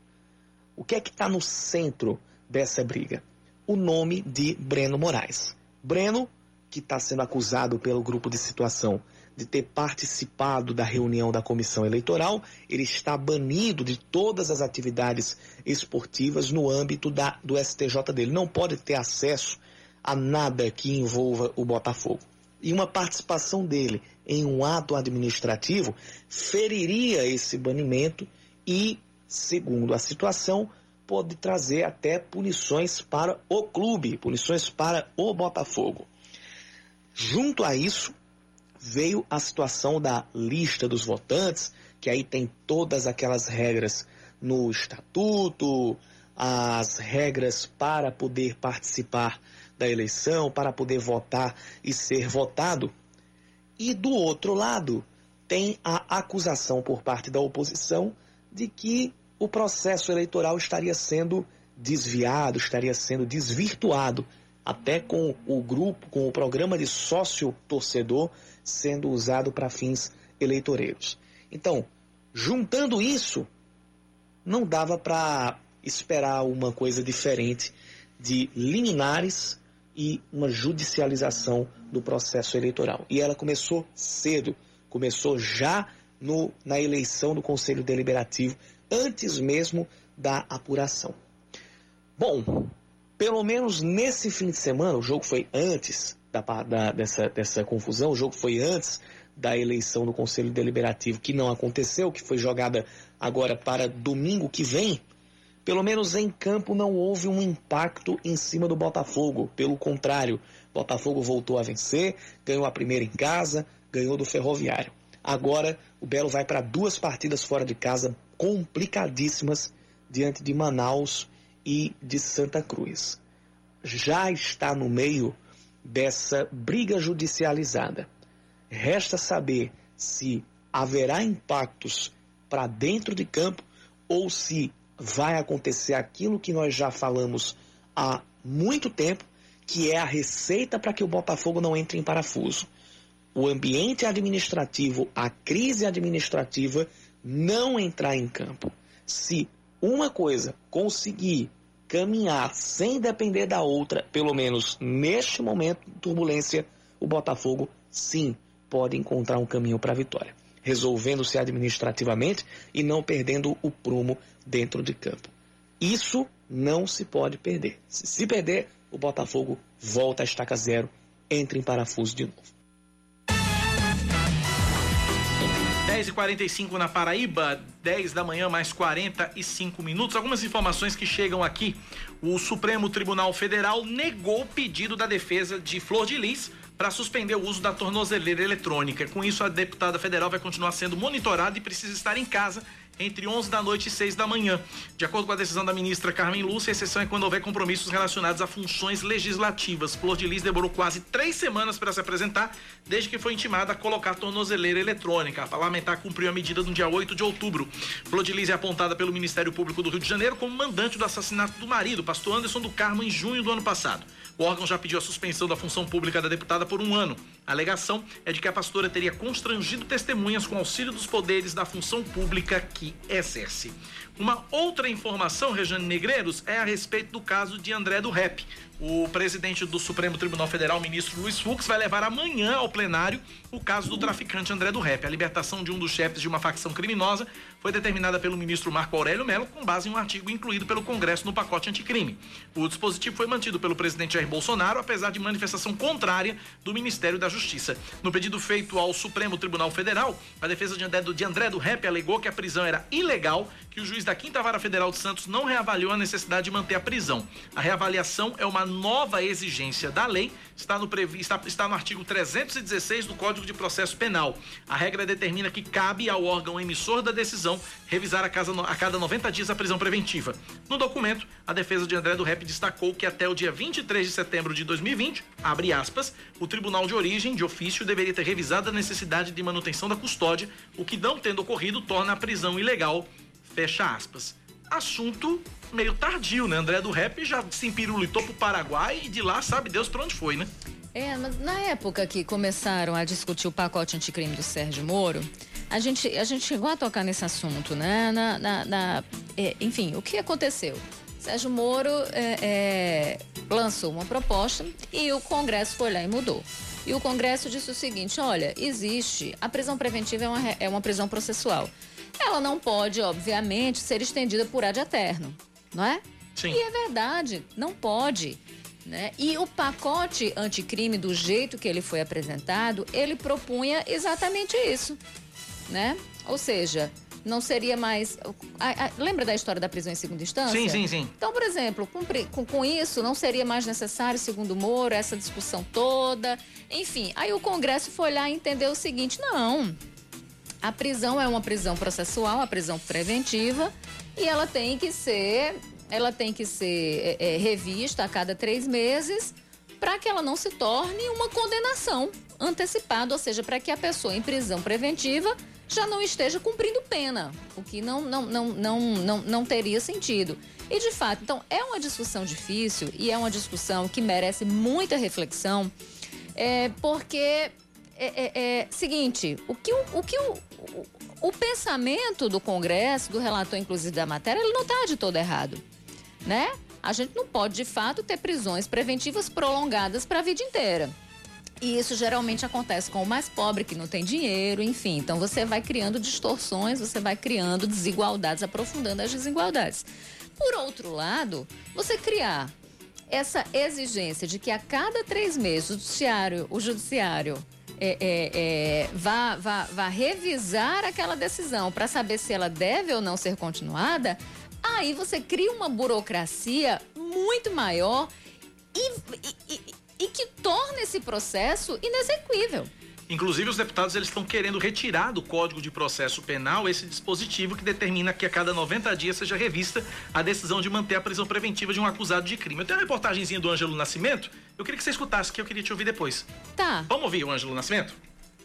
O que é que está no centro dessa briga? O nome de Breno Moraes. Breno, que está sendo acusado pelo grupo de situação de ter participado da reunião da comissão eleitoral, ele está banido de todas as atividades esportivas no âmbito da, do STJ dele. Não pode ter acesso a nada que envolva o Botafogo. E uma participação dele em um ato administrativo feriria esse banimento e, segundo a situação, pode trazer até punições para o clube, punições para o Botafogo. Junto a isso, veio a situação da lista dos votantes, que aí tem todas aquelas regras no estatuto, as regras para poder participar da eleição para poder votar e ser votado. E do outro lado, tem a acusação por parte da oposição de que o processo eleitoral estaria sendo desviado, estaria sendo desvirtuado até com o grupo, com o programa de sócio torcedor sendo usado para fins eleitoreiros. Então, juntando isso, não dava para esperar uma coisa diferente de liminares e uma judicialização do processo eleitoral. E ela começou cedo, começou já no, na eleição do Conselho Deliberativo, antes mesmo da apuração. Bom, pelo menos nesse fim de semana, o jogo foi antes da, da, dessa, dessa confusão, o jogo foi antes da eleição do Conselho Deliberativo, que não aconteceu, que foi jogada agora para domingo que vem. Pelo menos em campo não houve um impacto em cima do Botafogo. Pelo contrário, Botafogo voltou a vencer, ganhou a primeira em casa, ganhou do Ferroviário. Agora o Belo vai para duas partidas fora de casa complicadíssimas diante de Manaus e de Santa Cruz. Já está no meio dessa briga judicializada. Resta saber se haverá impactos para dentro de campo ou se vai acontecer aquilo que nós já falamos há muito tempo, que é a receita para que o Botafogo não entre em parafuso. O ambiente administrativo, a crise administrativa não entrar em campo. Se uma coisa conseguir caminhar sem depender da outra, pelo menos neste momento de turbulência, o Botafogo sim pode encontrar um caminho para a vitória, resolvendo-se administrativamente e não perdendo o prumo dentro de campo. Isso não se pode perder. Se perder, o Botafogo volta à estaca zero, entra em parafuso de novo. 10h45 na Paraíba, 10 da manhã, mais 45 minutos. Algumas informações que chegam aqui. O Supremo Tribunal Federal negou o pedido da defesa de Flor de Lis para suspender o uso da tornozeleira eletrônica. Com isso, a deputada federal vai continuar sendo monitorada e precisa estar em casa entre 11 da noite e 6 da manhã. De acordo com a decisão da ministra Carmen Lúcia, a exceção é quando houver compromissos relacionados a funções legislativas. Flor de Lis demorou quase três semanas para se apresentar, desde que foi intimada a colocar tornozeleira eletrônica. A parlamentar cumpriu a medida no dia 8 de outubro. Flor de Lis é apontada pelo Ministério Público do Rio de Janeiro como mandante do assassinato do marido, pastor Anderson do Carmo, em junho do ano passado. O órgão já pediu a suspensão da função pública da deputada por um ano. A alegação é de que a pastora teria constrangido testemunhas com auxílio dos poderes da função pública que exerce. Uma outra informação, Rejane Negreiros, é a respeito do caso de André do Rep. O presidente do Supremo Tribunal Federal, ministro Luiz Fux, vai levar amanhã ao plenário o caso do traficante André do Rep. A libertação de um dos chefes de uma facção criminosa foi determinada pelo ministro Marco Aurélio Melo com base em um artigo incluído pelo Congresso no pacote anticrime. O dispositivo foi mantido pelo presidente Jair Bolsonaro, apesar de manifestação contrária do Ministério da Justiça. No pedido feito ao Supremo Tribunal Federal, a defesa de André do, Rep alegou que a prisão era ilegal, que o juiz da Quinta Vara Federal de Santos não reavaliou a necessidade de manter a prisão. A reavaliação é uma nova exigência da lei, está no, está, está no artigo 316 do Código de Processo Penal. A regra determina que cabe ao órgão emissor da decisão revisar a, casa, a cada 90 dias a prisão preventiva. No documento, a defesa de André do Rep destacou que até o dia 23 de setembro de 2020, abre aspas, o tribunal de origem, de ofício, deveria ter revisado a necessidade de manutenção da custódia, o que não tendo ocorrido torna a prisão ilegal, fecha aspas assunto meio tardio, né? André do Rap já se empirulitou pro Paraguai e de lá sabe Deus pra onde foi, né? É, mas na época que começaram a discutir o pacote anticrime do Sérgio Moro, a gente, a gente chegou a tocar nesse assunto, né? Na, na, na é, enfim, o que aconteceu? Sérgio Moro é, é, lançou uma proposta e o Congresso foi lá e mudou. E o Congresso disse o seguinte: olha, existe. A prisão preventiva é uma, é uma prisão processual. Ela não pode, obviamente, ser estendida por ad eterno, não é? Sim. E é verdade, não pode. Né? E o pacote anticrime, do jeito que ele foi apresentado, ele propunha exatamente isso. Né? Ou seja, não seria mais. A, a, lembra da história da prisão em segunda instância? Sim, sim, sim. Então, por exemplo, com, com, com isso, não seria mais necessário, segundo Moro, essa discussão toda. Enfim, aí o Congresso foi lá e entendeu o seguinte: não. A prisão é uma prisão processual, a prisão preventiva, e ela tem que ser, ela tem que ser é, é, revista a cada três meses para que ela não se torne uma condenação antecipada, ou seja, para que a pessoa em prisão preventiva já não esteja cumprindo pena, o que não, não, não, não, não, não teria sentido. E de fato, então é uma discussão difícil e é uma discussão que merece muita reflexão, é, porque é, é, é seguinte, o que, o, o que o, o, o, pensamento do Congresso, do relator inclusive da matéria, ele não está de todo errado, né? A gente não pode de fato ter prisões preventivas prolongadas para a vida inteira. E isso geralmente acontece com o mais pobre que não tem dinheiro, enfim. Então você vai criando distorções, você vai criando desigualdades, aprofundando as desigualdades. Por outro lado, você criar essa exigência de que a cada três meses o judiciário, o judiciário é, é, é, vá, vá, vá revisar aquela decisão para saber se ela deve ou não ser continuada, aí você cria uma burocracia muito maior e, e, e que torna esse processo inexequível. Inclusive, os deputados eles estão querendo retirar do Código de Processo Penal esse dispositivo que determina que a cada 90 dias seja revista a decisão de manter a prisão preventiva de um acusado de crime. Eu tenho uma reportagenzinha do Ângelo Nascimento, eu queria que você escutasse, que eu queria te ouvir depois. Tá. Vamos ouvir o Ângelo Nascimento?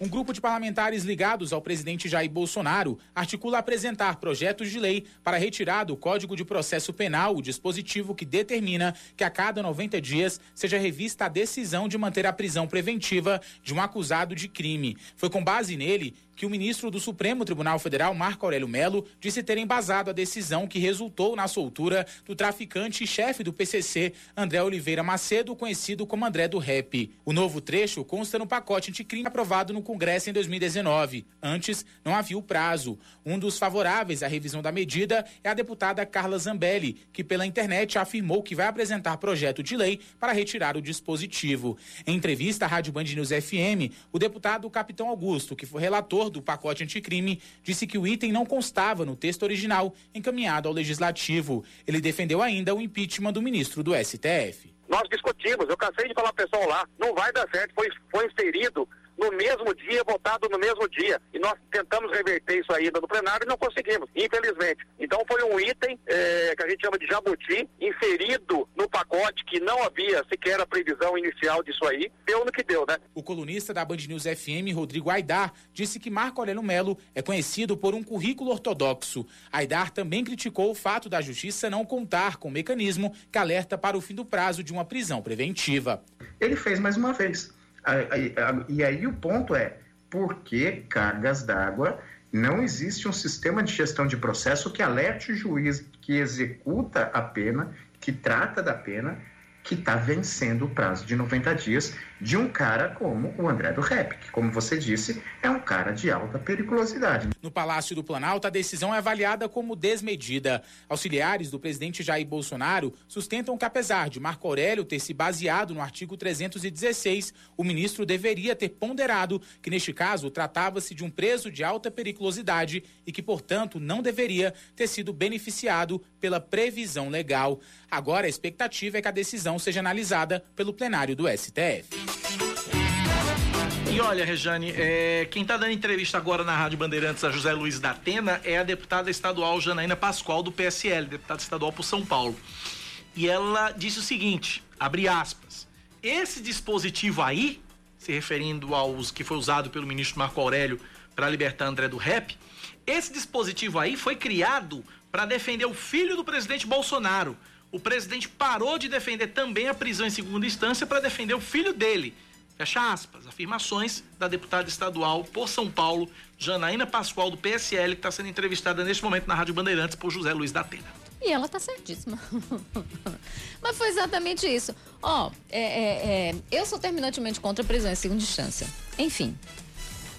Um grupo de parlamentares ligados ao presidente Jair Bolsonaro articula apresentar projetos de lei para retirar do Código de Processo Penal o dispositivo que determina que a cada 90 dias seja revista a decisão de manter a prisão preventiva de um acusado de crime. Foi com base nele que o ministro do Supremo Tribunal Federal, Marco Aurélio Melo, disse ter embasado a decisão que resultou na soltura do traficante e chefe do PCC, André Oliveira Macedo, conhecido como André do Rap. O novo trecho consta no pacote anticrime aprovado no Congresso em 2019. Antes, não havia o prazo. Um dos favoráveis à revisão da medida é a deputada Carla Zambelli, que pela internet afirmou que vai apresentar projeto de lei para retirar o dispositivo. Em entrevista à Rádio Band News FM, o deputado Capitão Augusto, que foi relator do pacote anticrime, disse que o item não constava no texto original encaminhado ao legislativo. Ele defendeu ainda o impeachment do ministro do STF. Nós discutimos, eu cansei de falar pessoal lá, não vai dar certo, foi, foi inserido no mesmo dia, votado no mesmo dia. E nós tentamos reverter isso ainda no plenário e não conseguimos, infelizmente. Então foi um item é, que a gente chama de jabuti, inserido no pacote que não havia sequer a previsão inicial disso aí. Deu no que deu, né? O colunista da Band News FM, Rodrigo Aidar, disse que Marco Aurélio Melo é conhecido por um currículo ortodoxo. Aidar também criticou o fato da justiça não contar com o mecanismo que alerta para o fim do prazo de uma prisão preventiva. Ele fez mais uma vez e aí o ponto é, por que cargas d'água não existe um sistema de gestão de processo que alerte o juiz que executa a pena, que trata da pena, que está vencendo o prazo de 90 dias de um cara como o André do Rep, que, como você disse, é um cara de alta periculosidade. No Palácio do Planalto, a decisão é avaliada como desmedida. Auxiliares do presidente Jair Bolsonaro sustentam que, apesar de Marco Aurélio ter se baseado no artigo 316, o ministro deveria ter ponderado que, neste caso, tratava-se de um preso de alta periculosidade e que, portanto, não deveria ter sido beneficiado pela previsão legal. Agora, a expectativa é que a decisão seja analisada pelo plenário do STF. E olha, Rejane, é, quem está dando entrevista agora na Rádio Bandeirantes a José Luiz da Atena é a deputada estadual Janaína Pascoal, do PSL, deputada estadual por São Paulo. E ela disse o seguinte: abre aspas. Esse dispositivo aí, se referindo aos que foi usado pelo ministro Marco Aurélio para libertar André do Rep, esse dispositivo aí foi criado para defender o filho do presidente Bolsonaro. O presidente parou de defender também a prisão em segunda instância para defender o filho dele. Fecha aspas. Afirmações da deputada estadual por São Paulo, Janaína Pascoal, do PSL, que está sendo entrevistada neste momento na Rádio Bandeirantes por José Luiz da Atena. E ela está certíssima. <laughs> Mas foi exatamente isso. Ó, oh, é, é, é, eu sou terminantemente contra a prisão em segunda instância. Enfim,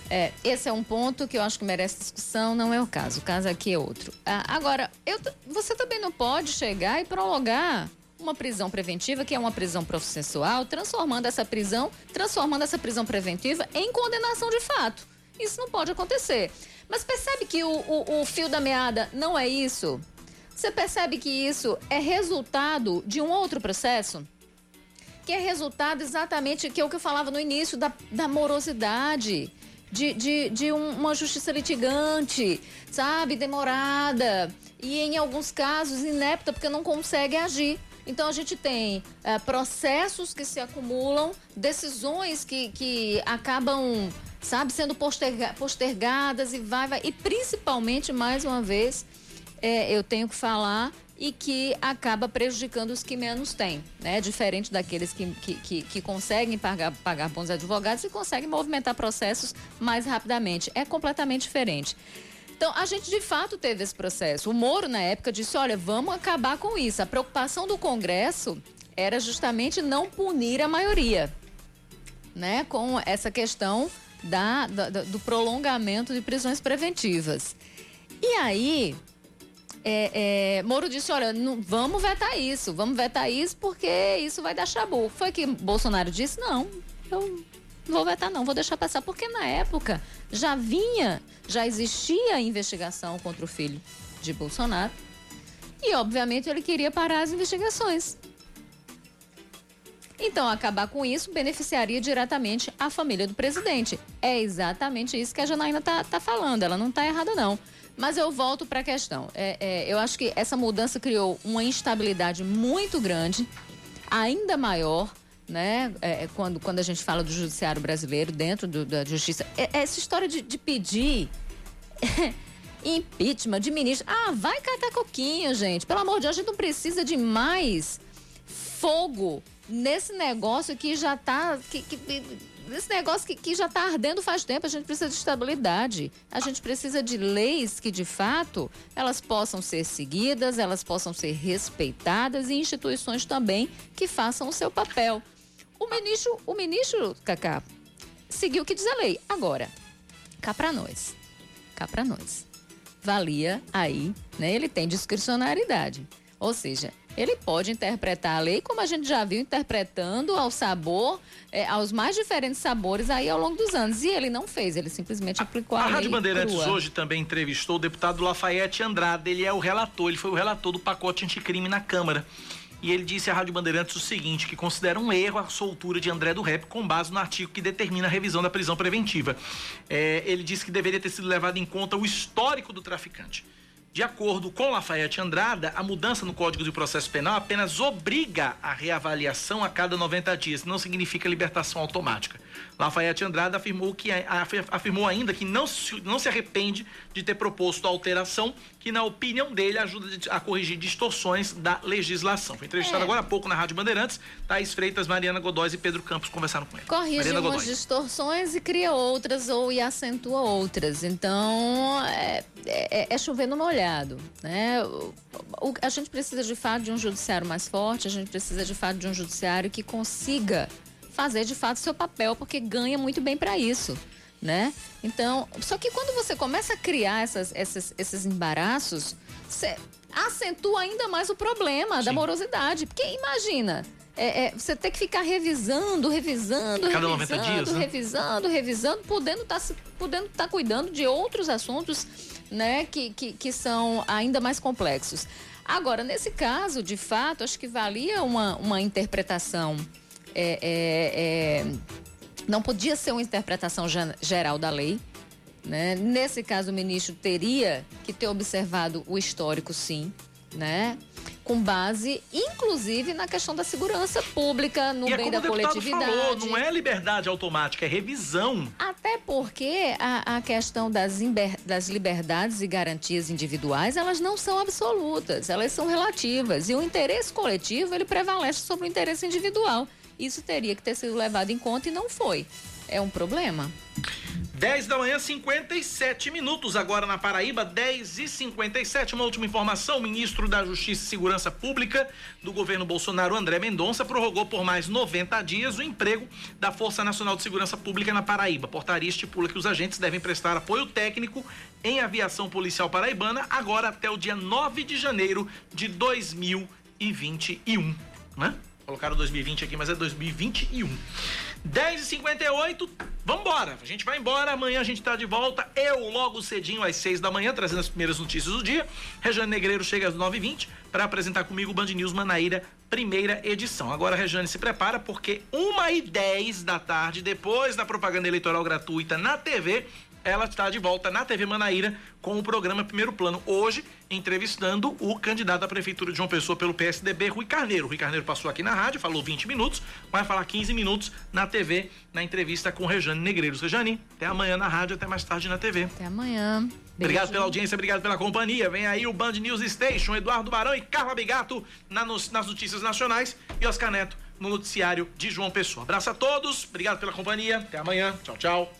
é, esse é um ponto que eu acho que merece discussão, não é o caso. O caso aqui é outro. Ah, agora, eu, você também não pode chegar e prolongar uma prisão preventiva, que é uma prisão processual, transformando essa prisão, transformando essa prisão preventiva em condenação de fato. Isso não pode acontecer. Mas percebe que o, o, o fio da meada não é isso? Você percebe que isso é resultado de um outro processo? Que é resultado exatamente que é o que eu falava no início da, da morosidade. De, de, de um, uma justiça litigante, sabe, demorada e em alguns casos inepta porque não consegue agir. Então a gente tem é, processos que se acumulam, decisões que, que acabam, sabe, sendo posterga, postergadas e vai, vai. E principalmente, mais uma vez, é, eu tenho que falar e que acaba prejudicando os que menos têm, né? Diferente daqueles que, que, que, que, conseguem pagar, pagar bons advogados e conseguem movimentar processos mais rapidamente. É completamente diferente. Então, a gente de fato teve esse processo. O Moro, na época, disse: olha, vamos acabar com isso. A preocupação do Congresso era justamente não punir a maioria, né? Com essa questão da, da do prolongamento de prisões preventivas. E aí, é, é, Moro disse: olha, não, vamos vetar isso, vamos vetar isso porque isso vai dar chabu. Foi que Bolsonaro disse: não, eu vou vetar, não, vou deixar passar. Porque na época já vinha, já existia a investigação contra o filho de Bolsonaro. E, obviamente, ele queria parar as investigações. Então, acabar com isso beneficiaria diretamente a família do presidente. É exatamente isso que a Janaína está tá falando. Ela não está errada, não. Mas eu volto para a questão. É, é, eu acho que essa mudança criou uma instabilidade muito grande, ainda maior, né? É, é quando, quando a gente fala do judiciário brasileiro, dentro do, da justiça. É, é essa história de, de pedir. <laughs> impeachment de ministro. Ah, vai catar coquinho, gente. Pelo amor de Deus, a gente não precisa de mais fogo nesse negócio que já está que, que, esse negócio que, que já está ardendo faz tempo, a gente precisa de estabilidade. A gente precisa de leis que, de fato, elas possam ser seguidas, elas possam ser respeitadas e instituições também que façam o seu papel. O ministro, o ministro, Cacá, seguiu o que diz a lei. Agora, cá para nós. Cá para nós. Valia aí, né? Ele tem discricionariedade. Ou seja, ele pode interpretar a lei como a gente já viu interpretando ao sabor, é, aos mais diferentes sabores aí ao longo dos anos. E ele não fez, ele simplesmente aplicou a, a, a lei. A Rádio Bandeirantes crua. hoje também entrevistou o deputado Lafayette Andrade. Ele é o relator, ele foi o relator do pacote anticrime na Câmara. E ele disse à Rádio Bandeirantes o seguinte: que considera um erro a soltura de André do Rep com base no artigo que determina a revisão da prisão preventiva. É, ele disse que deveria ter sido levado em conta o histórico do traficante. De acordo com Lafayette Andrada, a mudança no Código de Processo Penal apenas obriga a reavaliação a cada 90 dias, não significa libertação automática. Lafayette Andrada afirmou, que, afirmou ainda que não se, não se arrepende de ter proposto a alteração, que, na opinião dele, ajuda a corrigir distorções da legislação. Foi entrevistado é. agora há pouco na Rádio Bandeirantes. Thais Freitas, Mariana Godóis e Pedro Campos conversaram com ele. Corrige umas distorções e cria outras ou e acentua outras. Então, é, é, é chover no molhado. Né? O, o, a gente precisa, de fato, de um judiciário mais forte, a gente precisa, de fato, de um judiciário que consiga fazer de fato seu papel, porque ganha muito bem para isso. Né? Então, só que quando você começa a criar essas, essas, esses embaraços, você acentua ainda mais o problema Sim. da morosidade. Porque imagina, é, é, você tem que ficar revisando, revisando, Cada revisando, dias, né? revisando, revisando, podendo estar tá, podendo tá cuidando de outros assuntos né, que, que, que são ainda mais complexos. Agora, nesse caso, de fato, acho que valia uma, uma interpretação é, é, é, não podia ser uma interpretação geral da lei. Né? Nesse caso, o ministro teria que ter observado o histórico, sim, né? com base, inclusive, na questão da segurança pública, no e é bem é da coletividade. Falou, não é liberdade automática, é revisão. Até porque a, a questão das, das liberdades e garantias individuais, elas não são absolutas, elas são relativas. E o interesse coletivo, ele prevalece sobre o interesse individual. Isso teria que ter sido levado em conta e não foi. É um problema. 10 da manhã, 57 minutos agora na Paraíba, 10 e 57. Uma última informação: o ministro da Justiça e Segurança Pública do governo Bolsonaro, André Mendonça, prorrogou por mais 90 dias o emprego da Força Nacional de Segurança Pública na Paraíba. A portaria estipula que os agentes devem prestar apoio técnico em aviação policial paraibana agora até o dia 9 de janeiro de 2021. Né? Colocaram 2020 aqui, mas é 2021. 10h58, vambora. A gente vai embora. Amanhã a gente tá de volta. Eu, logo cedinho, às 6 da manhã, trazendo as primeiras notícias do dia. Rejane Negreiro chega às 9h20 para apresentar comigo o Band News Manaíra, primeira edição. Agora, Rejane, se prepara, porque 1 e 10 da tarde, depois da propaganda eleitoral gratuita na TV, ela está de volta na TV Manaíra com o programa Primeiro Plano. Hoje, entrevistando o candidato à Prefeitura de João Pessoa pelo PSDB, Rui Carneiro. Rui Carneiro passou aqui na rádio, falou 20 minutos, vai falar 15 minutos na TV, na entrevista com Rejane Negreiros. Rejane, até amanhã na rádio, até mais tarde na TV. Até amanhã. Obrigado pela audiência, obrigado pela companhia. Vem aí o Band News Station, Eduardo Barão e Carla Bigato na, nas notícias nacionais e Oscar Neto no noticiário de João Pessoa. Abraço a todos, obrigado pela companhia. Até amanhã. Tchau, tchau.